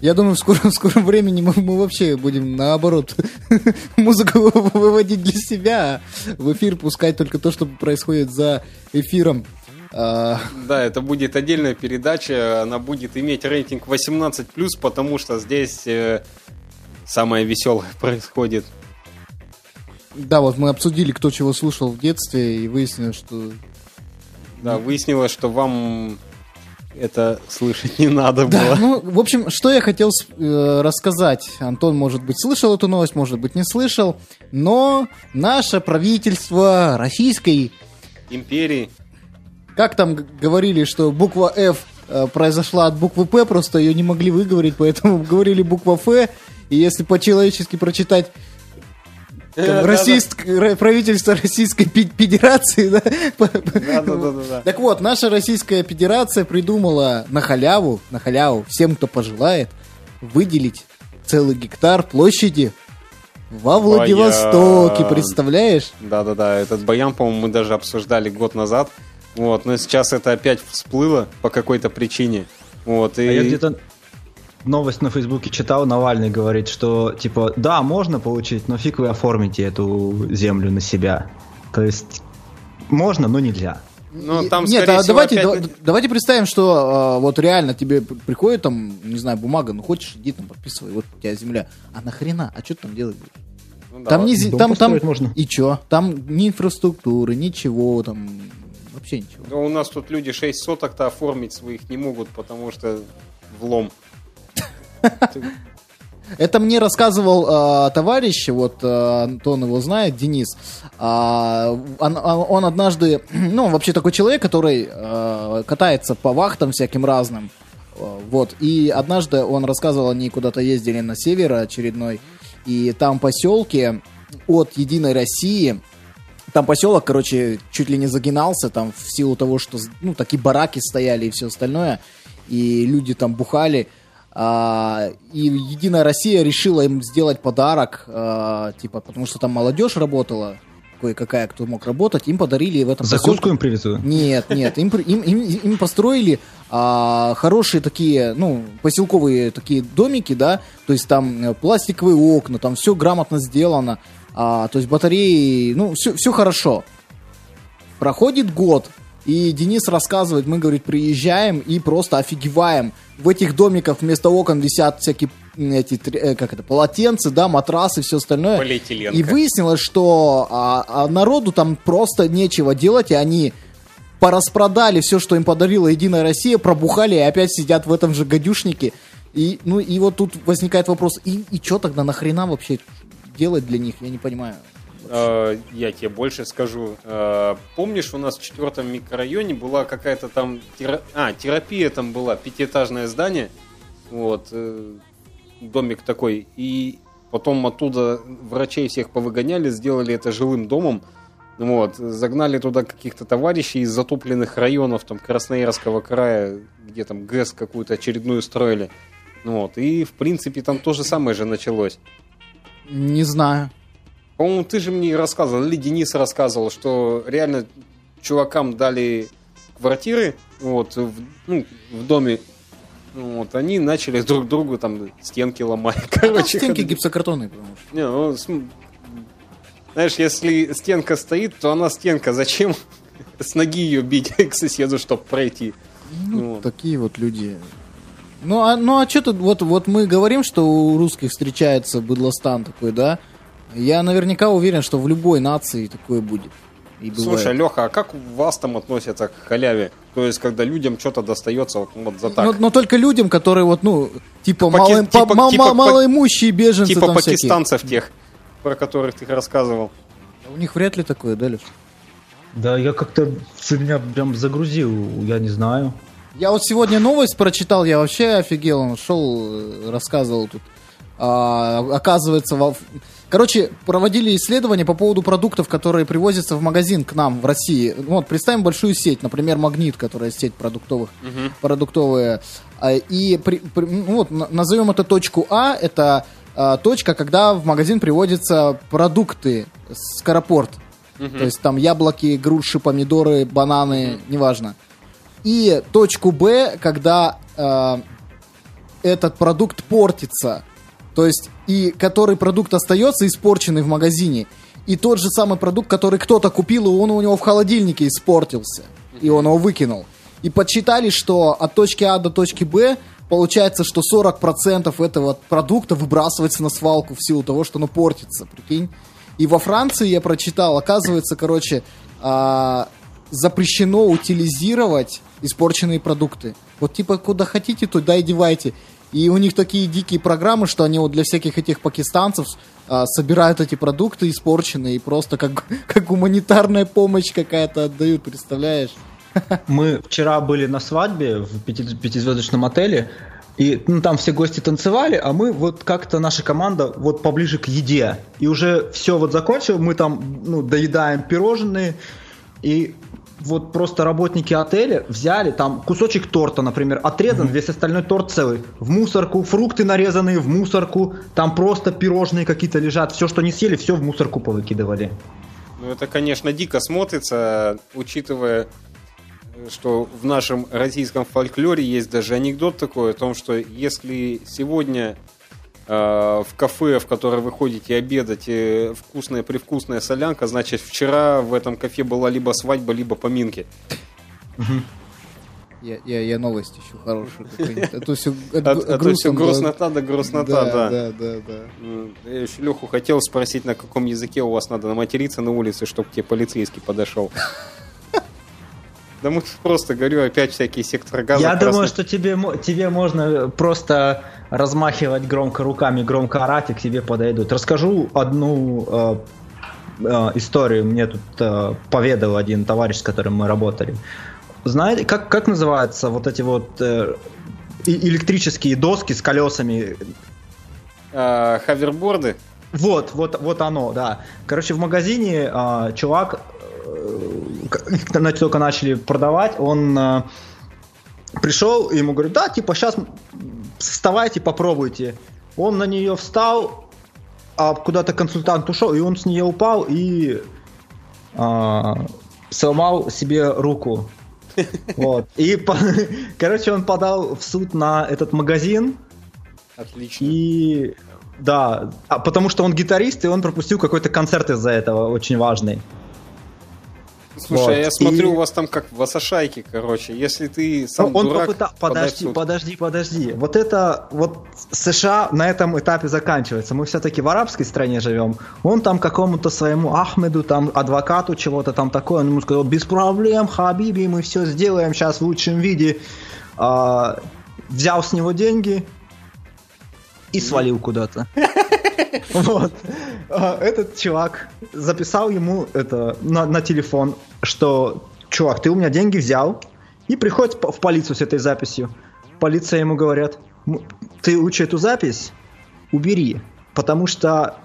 Я думаю, в скором, в скором времени мы, мы вообще будем наоборот музыку выводить для себя, а в эфир пускать только то, что происходит за эфиром. А, Да, это будет отдельная передача, она будет иметь рейтинг 18+, потому что здесь э, самое веселое происходит. Да, вот мы обсудили, кто чего слушал в детстве, и выяснилось, что... Да, выяснилось, что вам это слышать не надо Да, было. ну, в общем, что я хотел э, рассказать. Антон, может быть, слышал эту новость, может быть, не слышал, но наше правительство российской Империи. Как там говорили, что буква F э, произошла от буквы П, просто ее не могли выговорить, поэтому говорили буква Ф. И если по-человечески прочитать там, р- правительство Российской Федерации, да? Да-да-да-да. Так вот, наша Российская Федерация придумала на халяву, на халяву, всем, кто пожелает, выделить целый гектар площади во Владивостоке, Баян. представляешь? Да-да-да, этот баян, по-моему, мы даже обсуждали год назад. Вот, но сейчас это опять всплыло по какой-то причине. Вот, и... А я где-то новость на Фейсбуке читал, Навальный говорит, что типа, да, можно получить, но фиг вы оформите эту землю на себя. То есть можно, но нельзя. Ну, И- там, Нет, а всего, давайте, опять- да- давайте представим, что а, вот реально тебе приходит там, не знаю, бумага, ну хочешь, иди там подписывай, вот у тебя земля. А нахрена? А что ты там делать будешь? Ну да, там вот. не там, там можно. и чё? Там ни инфраструктуры, ничего, там вообще ничего. Да у нас тут люди 6 соток-то оформить своих не могут, потому что влом. Это мне рассказывал а, товарищ, вот а, Антон его знает, Денис. А, он, он- однажды, ну, вообще такой человек, который а, катается по вахтам всяким разным. А, Вот. И однажды он рассказывал, они куда-то ездили на север очередной, и там поселки от Единой России, там поселок, короче, чуть ли не загинался, там в силу того, что, ну, такие бараки стояли и все остальное, и люди там бухали. А, и Единая Россия решила им сделать подарок, а, типа, потому что там молодежь работала, кое-какая, кто мог работать, им подарили в этом Закуску поселке- им привезу. нет, нет, им, им, им, им построили а, хорошие такие, ну, поселковые такие домики, да, то есть там э, пластиковые окна, там все грамотно сделано, а, то есть батареи, ну, все, все хорошо. Проходит год, и Денис рассказывает, мы, говорит, приезжаем и просто офигеваем. В этих домиках вместо окон висят всякие эти, э, как это, полотенца, да, матрасы, все остальное. И выяснилось, что а, а народу там просто нечего делать, и они пораспродали все, что им подарила Единая Россия, пробухали и опять сидят в этом же гадюшнике. И, ну, и вот тут возникает вопрос, и, и что тогда нахрена вообще делать для них, я не понимаю. Э, Я тебе больше скажу. Э, Помнишь, у нас в четвертом микрорайоне была какая-то там... тера- А, терапия там была, пятиэтажное здание. Вот. э, Домик такой. И потом оттуда врачей всех повыгоняли, сделали это жилым домом. Вот. Загнали туда каких-то товарищей из затопленных районов там Красноярского края, где там ГЭС какую-то очередную строили. Вот. И, в принципе, там то же самое же началось. Не знаю. По-моему, ты же мне рассказывал, или Денис рассказывал, что реально чувакам дали квартиры, вот, в, ну, в доме, Ну, вот, они начали друг другу там стенки ломать, короче. Стенки ходить. гипсокартонные, потому что. Не, ну, см- знаешь, если стенка стоит, то она стенка. Зачем с ноги ее бить к соседу, чтобы пройти? Ну, Вот. такие вот люди. Ну а, ну, а что тут, вот, вот мы говорим, что у русских встречается быдлостан такой, да? Я наверняка уверен, что в любой нации такое будет. И бывает. Слушай, Леха, а как у вас там относятся к халяве? То есть, когда людям что-то достается вот, вот за так? Но, но только людям, которые вот, ну, типа, Паки- мало, типа- по- ма- типа малоимущие беженцы типа там всякие. пакистанцев тех, про которых ты рассказывал. У них вряд ли такое, да, Леш? Да, я как-то ты меня прям загрузил, я не знаю. Я вот сегодня новость прочитал, я вообще офигел, он шел, э, рассказывал тут. А, оказывается, во- короче, проводили исследования по поводу продуктов, которые привозятся в магазин к нам в России. Ну Вот, представим большую сеть, например, Магнит, которая сеть продуктовых, продуктовая. А, И при- при- ну вот, на- назовем это точку А, это а, точка, когда в магазин приводятся продукты, скоропорт. То есть там яблоки, груши, помидоры, бананы, неважно. И точку Б, когда э, этот продукт портится. То есть, и который продукт остается испорченный в магазине. И тот же самый продукт, который кто-то купил, и он у него в холодильнике испортился. и он его выкинул. И подсчитали, что от точки А до точки Б получается, что 40% этого продукта выбрасывается на свалку в силу того, что оно портится, прикинь. И во Франции я прочитал, оказывается, короче, а, запрещено утилизировать испорченные продукты. Вот типа куда хотите, туда и девайте. И у них такие дикие программы, что они вот для всяких этих пакистанцев а, собирают эти продукты испорченные и просто как, как гуманитарная помощь какая-то отдают, представляешь? Мы вчера были на свадьбе в пяти- пятизвездочном отеле, и ну, там все гости танцевали, а мы вот как-то наша команда вот поближе к еде. И уже все вот закончил, мы там ну, доедаем пирожные, и вот просто работники отеля взяли там кусочек торта, например, отрезан, весь остальной торт целый, в мусорку, фрукты нарезанные в мусорку, там просто пирожные какие-то лежат, все, что не съели, все в мусорку повыкидывали. Ну, это, конечно, дико смотрится, учитывая, что в нашем российском фольклоре есть даже анекдот такой о том, что если сегодня в кафе, в которое вы ходите обедать, э, вкусная привкусная солянка, значит, вчера в этом кафе была либо свадьба, либо поминки. Я, я, я новость ищу хорошую. А то все А, а то все грустнота да грустнота, да. Да, да, да. М, Я еще Леху хотел спросить, на каком языке у вас надо наматериться на улице, чтобы тебе полицейский подошел. Да мы просто говорю, опять всякие секторы газа. Я думаю, что тебе, тебе можно просто размахивать громко руками, громко орать, и к тебе подойдут. Расскажу одну э, э, историю. Мне тут э, поведал один товарищ, с которым мы работали. Знаете, как, как называются вот эти вот э, электрические доски с колесами? А, хаверборды. Вот, вот, вот оно, да. Короче, в магазине а, чувак, э, только начали продавать, он э, пришел, и ему говорят, да, типа, сейчас вставайте, попробуйте. Он на нее встал, а куда-то консультант ушел, и он с нее упал и а, сломал себе руку. Вот. И, короче, он подал в суд на этот магазин, Отлично. и да, а потому что он гитарист, и он пропустил какой-то концерт из-за этого, очень важный. Слушай, вот. а я смотрю, И- у вас там как в Асашайке, короче. Если ты сам он дурак, попыта- Подожди, подожди, подожди. Вот это, вот США на этом этапе заканчивается. Мы все-таки в арабской стране живем. Он там какому-то своему Ахмеду, там, адвокату чего-то там такое, он ему сказал, без проблем, Хабиби, мы все сделаем сейчас в лучшем виде. А, взял с него деньги и свалил куда-то. Вот. А, Этот чувак записал ему это на, на телефон, что чувак, ты у меня деньги взял, и приходит в полицию с этой записью. Полиция ему говорят, «М, ты лучше эту запись убери, потому что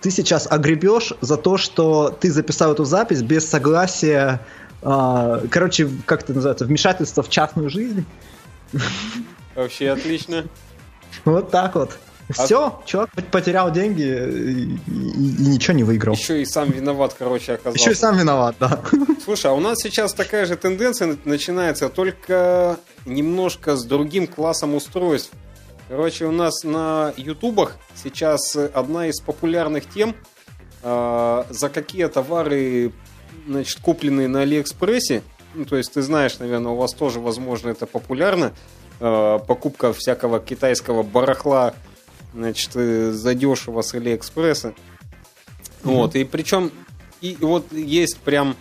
ты сейчас огребешь за то, что ты записал эту запись без согласия, а, короче, как это называется, вмешательство в частную жизнь. Вообще отлично. Вот так вот. А- Все, чувак потерял деньги и, и- и ничего не выиграл. Еще и сам виноват, короче, оказался. Еще и сам виноват, да. Слушай, а у нас сейчас такая же тенденция на- начинается, только немножко с другим классом устройств. Короче, у нас на ютубах сейчас одна из популярных тем, э, за какие товары, значит, купленные на Алиэкспрессе, ну, то есть ты знаешь, наверное, у вас тоже, возможно, это популярно, э, покупка всякого китайского барахла, значит, э, задешево с Алиэкспресса. Вот, и причем, и вот есть прям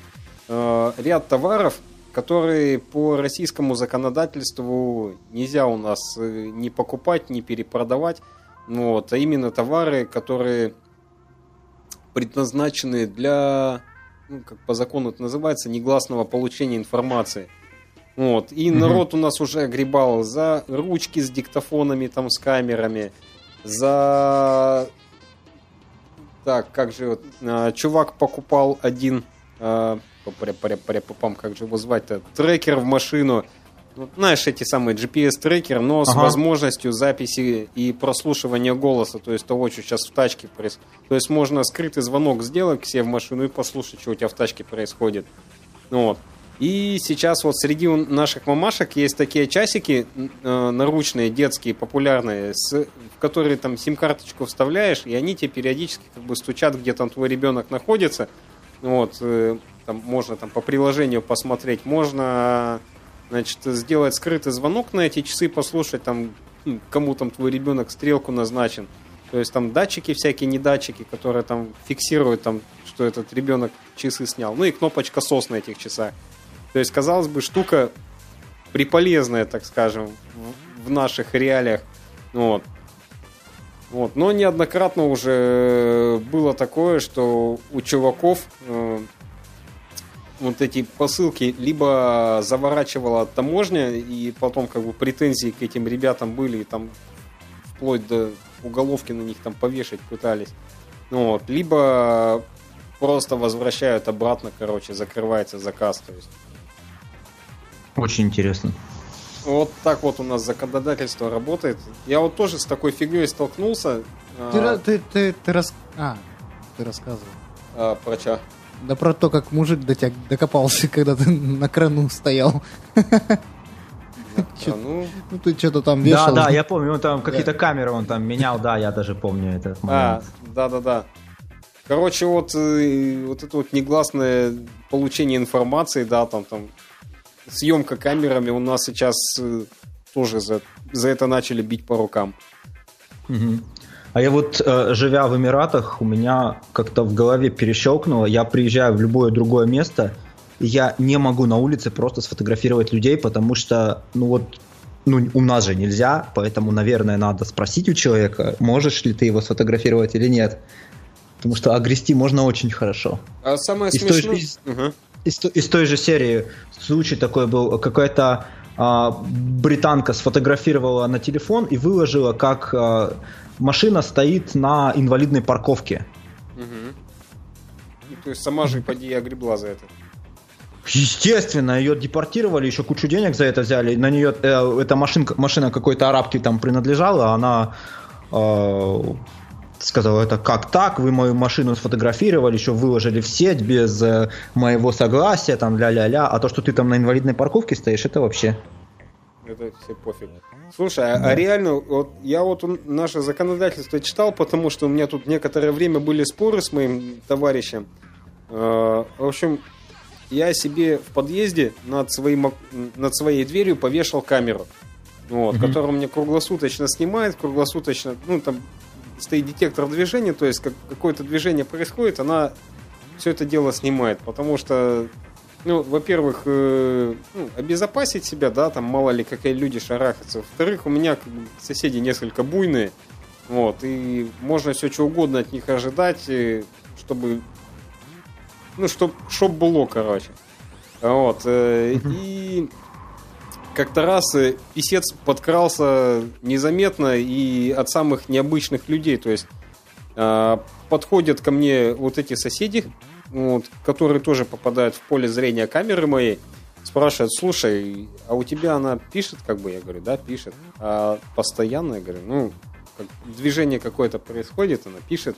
э, ряд товаров, которые по российскому законодательству нельзя у нас э, ни покупать, ни перепродавать. Вот, а именно товары, которые предназначены для, ну, как по закону это называется, негласного получения информации. Вот. И народ у нас уже огребал за ручки с диктофонами, там, с камерами, за... Так, как же... вот, а, чувак покупал один... а, паря-паря-паря-папам, как же его звать-то? Трекер в машину. Ну, знаешь, эти самые GPS-трекер, но с Ага. возможностью записи и прослушивания голоса, то есть того, что сейчас в тачке происходит. То есть можно скрытый звонок сделать к себе в машину и послушать, что у тебя в тачке происходит. Ну Вот. И сейчас вот среди наших мамашек есть такие часики э, наручные, детские, популярные, с, в которые там сим-карточку вставляешь, и они тебе периодически как бы стучат, где там твой ребенок находится. Вот, э, там можно там по приложению посмотреть, можно, значит, сделать скрытый звонок на эти часы, послушать там, кому там твой ребенок стрелку назначен. То есть там датчики всякие, не датчики, которые там фиксируют там, что этот ребенок часы снял. Ну и кнопочка СОС на этих часах. То есть, казалось бы, штука приполезная, так скажем, в, наших реалиях. Вот. Вот. Но неоднократно уже было такое, что у чуваков э, вот эти посылки либо заворачивала таможня, и потом как бы претензии к этим ребятам были, и там вплоть до уголовки на них там повешать пытались. Ну вот. Либо просто возвращают обратно, короче, закрывается заказ. То есть Очень интересно. вот так вот у нас законодательство работает. Я вот тоже с такой фигней столкнулся. Ты, а, ты, ты, ты рас... А, ты рассказывал. а, про чё? Да про то, как мужик до тебя докопался, когда ты на крану стоял. Чё- А, ну, Ну, ты что-то там Да, вешал. да, я помню, он там какие-то камеры он там менял, да, я даже помню этот а, момент. да-да-да. Короче, вот, э, вот это вот негласное получение информации, да, там, там, съемка камерами у нас сейчас э, тоже за, за это начали бить по рукам. Мгм. А я вот, э, живя в Эмиратах, у меня как-то в голове перещелкнуло, я приезжаю в любое другое место, и я не могу на улице просто сфотографировать людей, потому что, ну вот, ну, у нас же нельзя, поэтому, наверное, надо спросить у человека, можешь ли ты его сфотографировать или нет. Потому что огрести можно очень хорошо. А самое же- смешное... Из, из той же серии случай такой был, какая-то а, британка сфотографировала на телефон и выложила, как а, машина стоит на инвалидной парковке. Мгм. Ну, То есть сама же, поди, огребла за это. Естественно, ее депортировали, еще кучу денег за это взяли. На нее э, эта машинка, машина какой-то арабке там принадлежала, она э, сказала, это как так, вы мою машину сфотографировали, еще выложили в сеть без э, моего согласия, там ля-ля-ля, а то, что ты там на инвалидной парковке стоишь, это вообще... Это все пофиг. Слушай, а, а реально, вот я вот наше законодательство читал, потому что у меня тут некоторое время были споры с моим товарищем. Э, В общем, я себе в подъезде над, своим, над своей дверью повешал камеру, вот, Мгм. которая мне круглосуточно снимает, круглосуточно, ну, там стоит детектор движения, то есть как какое-то движение происходит, она все это дело снимает, потому что ну, во-первых, э, ну, обезопасить себя, да, там мало ли какие люди шарахаются. Во-вторых, у меня как бы, соседи несколько буйные, вот, и можно все что угодно от них ожидать, э, чтобы, ну, чтоб, чтоб было, короче. Вот, э, и как-то раз э, писец подкрался незаметно и от самых необычных людей, то есть а, подходят ко мне вот эти соседи, вот, которые тоже попадают в поле зрения камеры моей, спрашивают, слушай, а у тебя она пишет, как бы, я говорю, да, пишет, а постоянно, я говорю, ну, как движение какое-то происходит, она пишет,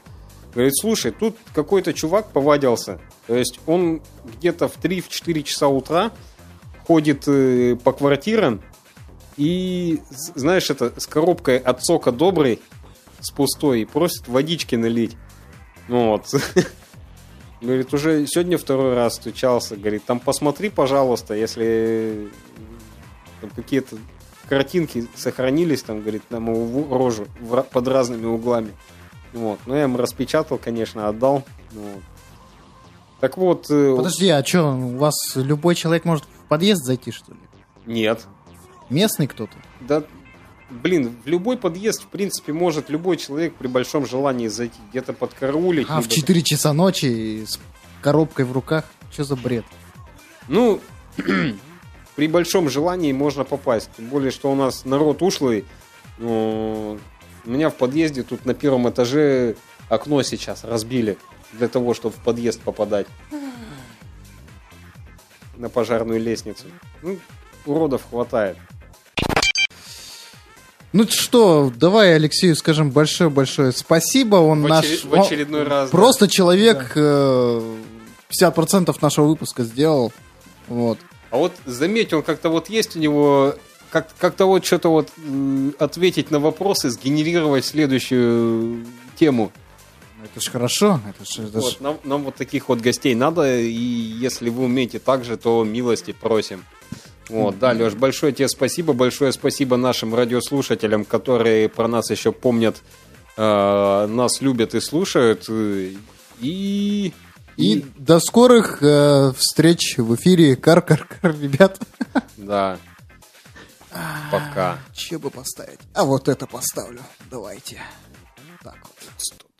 говорит, слушай, тут какой-то чувак повадился, то есть он где-то в 3-4 часа утра ходит э, по квартирам и, знаешь, это с коробкой от сока добрый, с пустой, и просит водички налить. Ну вот. Говорит, уже сегодня второй раз стучался. Говорит, там посмотри, пожалуйста, если там какие-то картинки сохранились, там, говорит, на мою рожу под разными углами. Вот. Ну, я ему распечатал, конечно, отдал. Ну, вот. Так вот... э, Подожди, а что, у вас любой человек может подъезд зайти, что ли? Нет. Местный кто-то? Да, блин, в любой подъезд, в принципе, может любой человек при большом желании зайти, где-то подкараулить. А, в либо- 4 часа ночи с коробкой в руках? Что за бред? Ну, при большом желании можно попасть. Тем более, что у нас народ ушлый. У меня в подъезде тут на первом этаже окно сейчас разбили для того, чтобы в подъезд попадать. На пожарную лестницу. Ну, уродов хватает. Ну что, давай Алексею скажем большое-большое спасибо. Он В наш... в очередной он раз, да. Просто человек э, 50% нашего выпуска сделал. Вот. А вот заметь, он как-то вот есть у него как- как-то вот что-то вот ответить на вопросы, сгенерировать следующую тему. Это же хорошо. Это ж, это вот. Нам, нам вот таких вот гостей надо, и если вы умеете так же, то милости просим. Вот, да, Леш, большое тебе спасибо, большое спасибо нашим радиослушателям, которые про нас еще помнят, э, нас любят и слушают. Э, и, и... и до скорых э, встреч в эфире. Кар-кар-кар, ребят. Да. Пока. А, Че бы поставить? А вот это поставлю. Давайте. Так вот.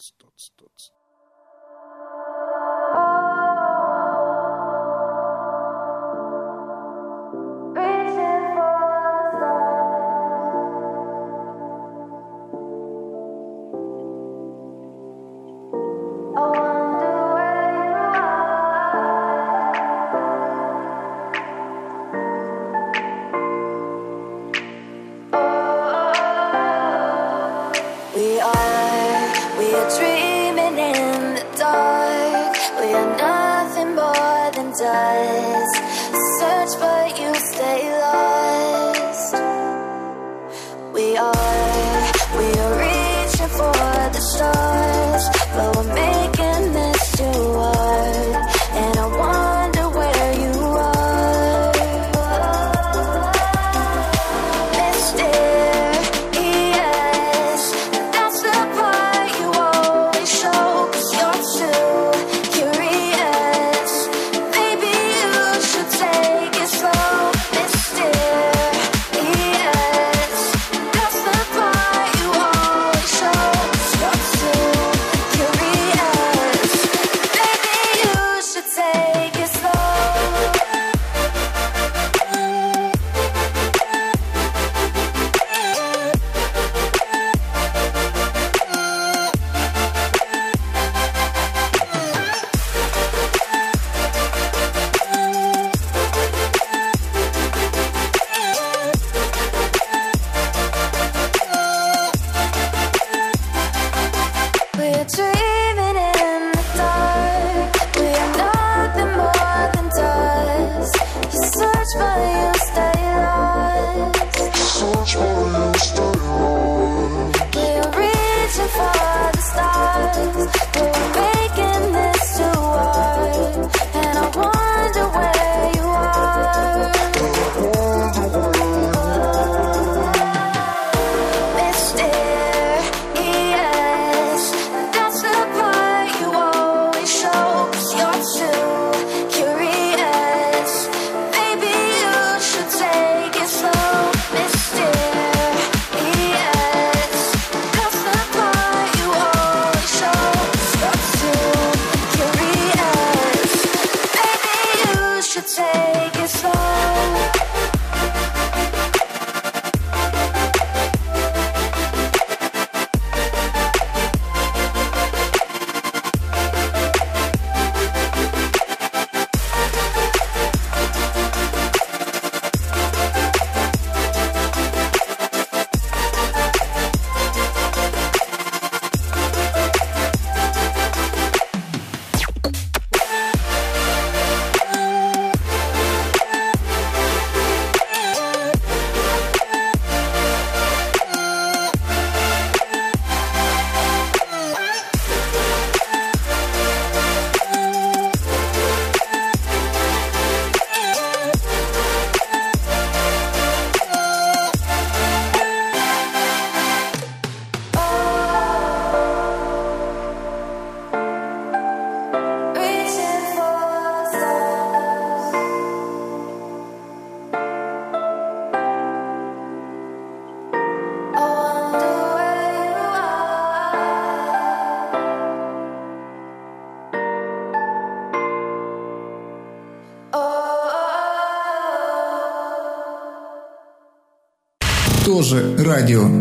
тоже радио.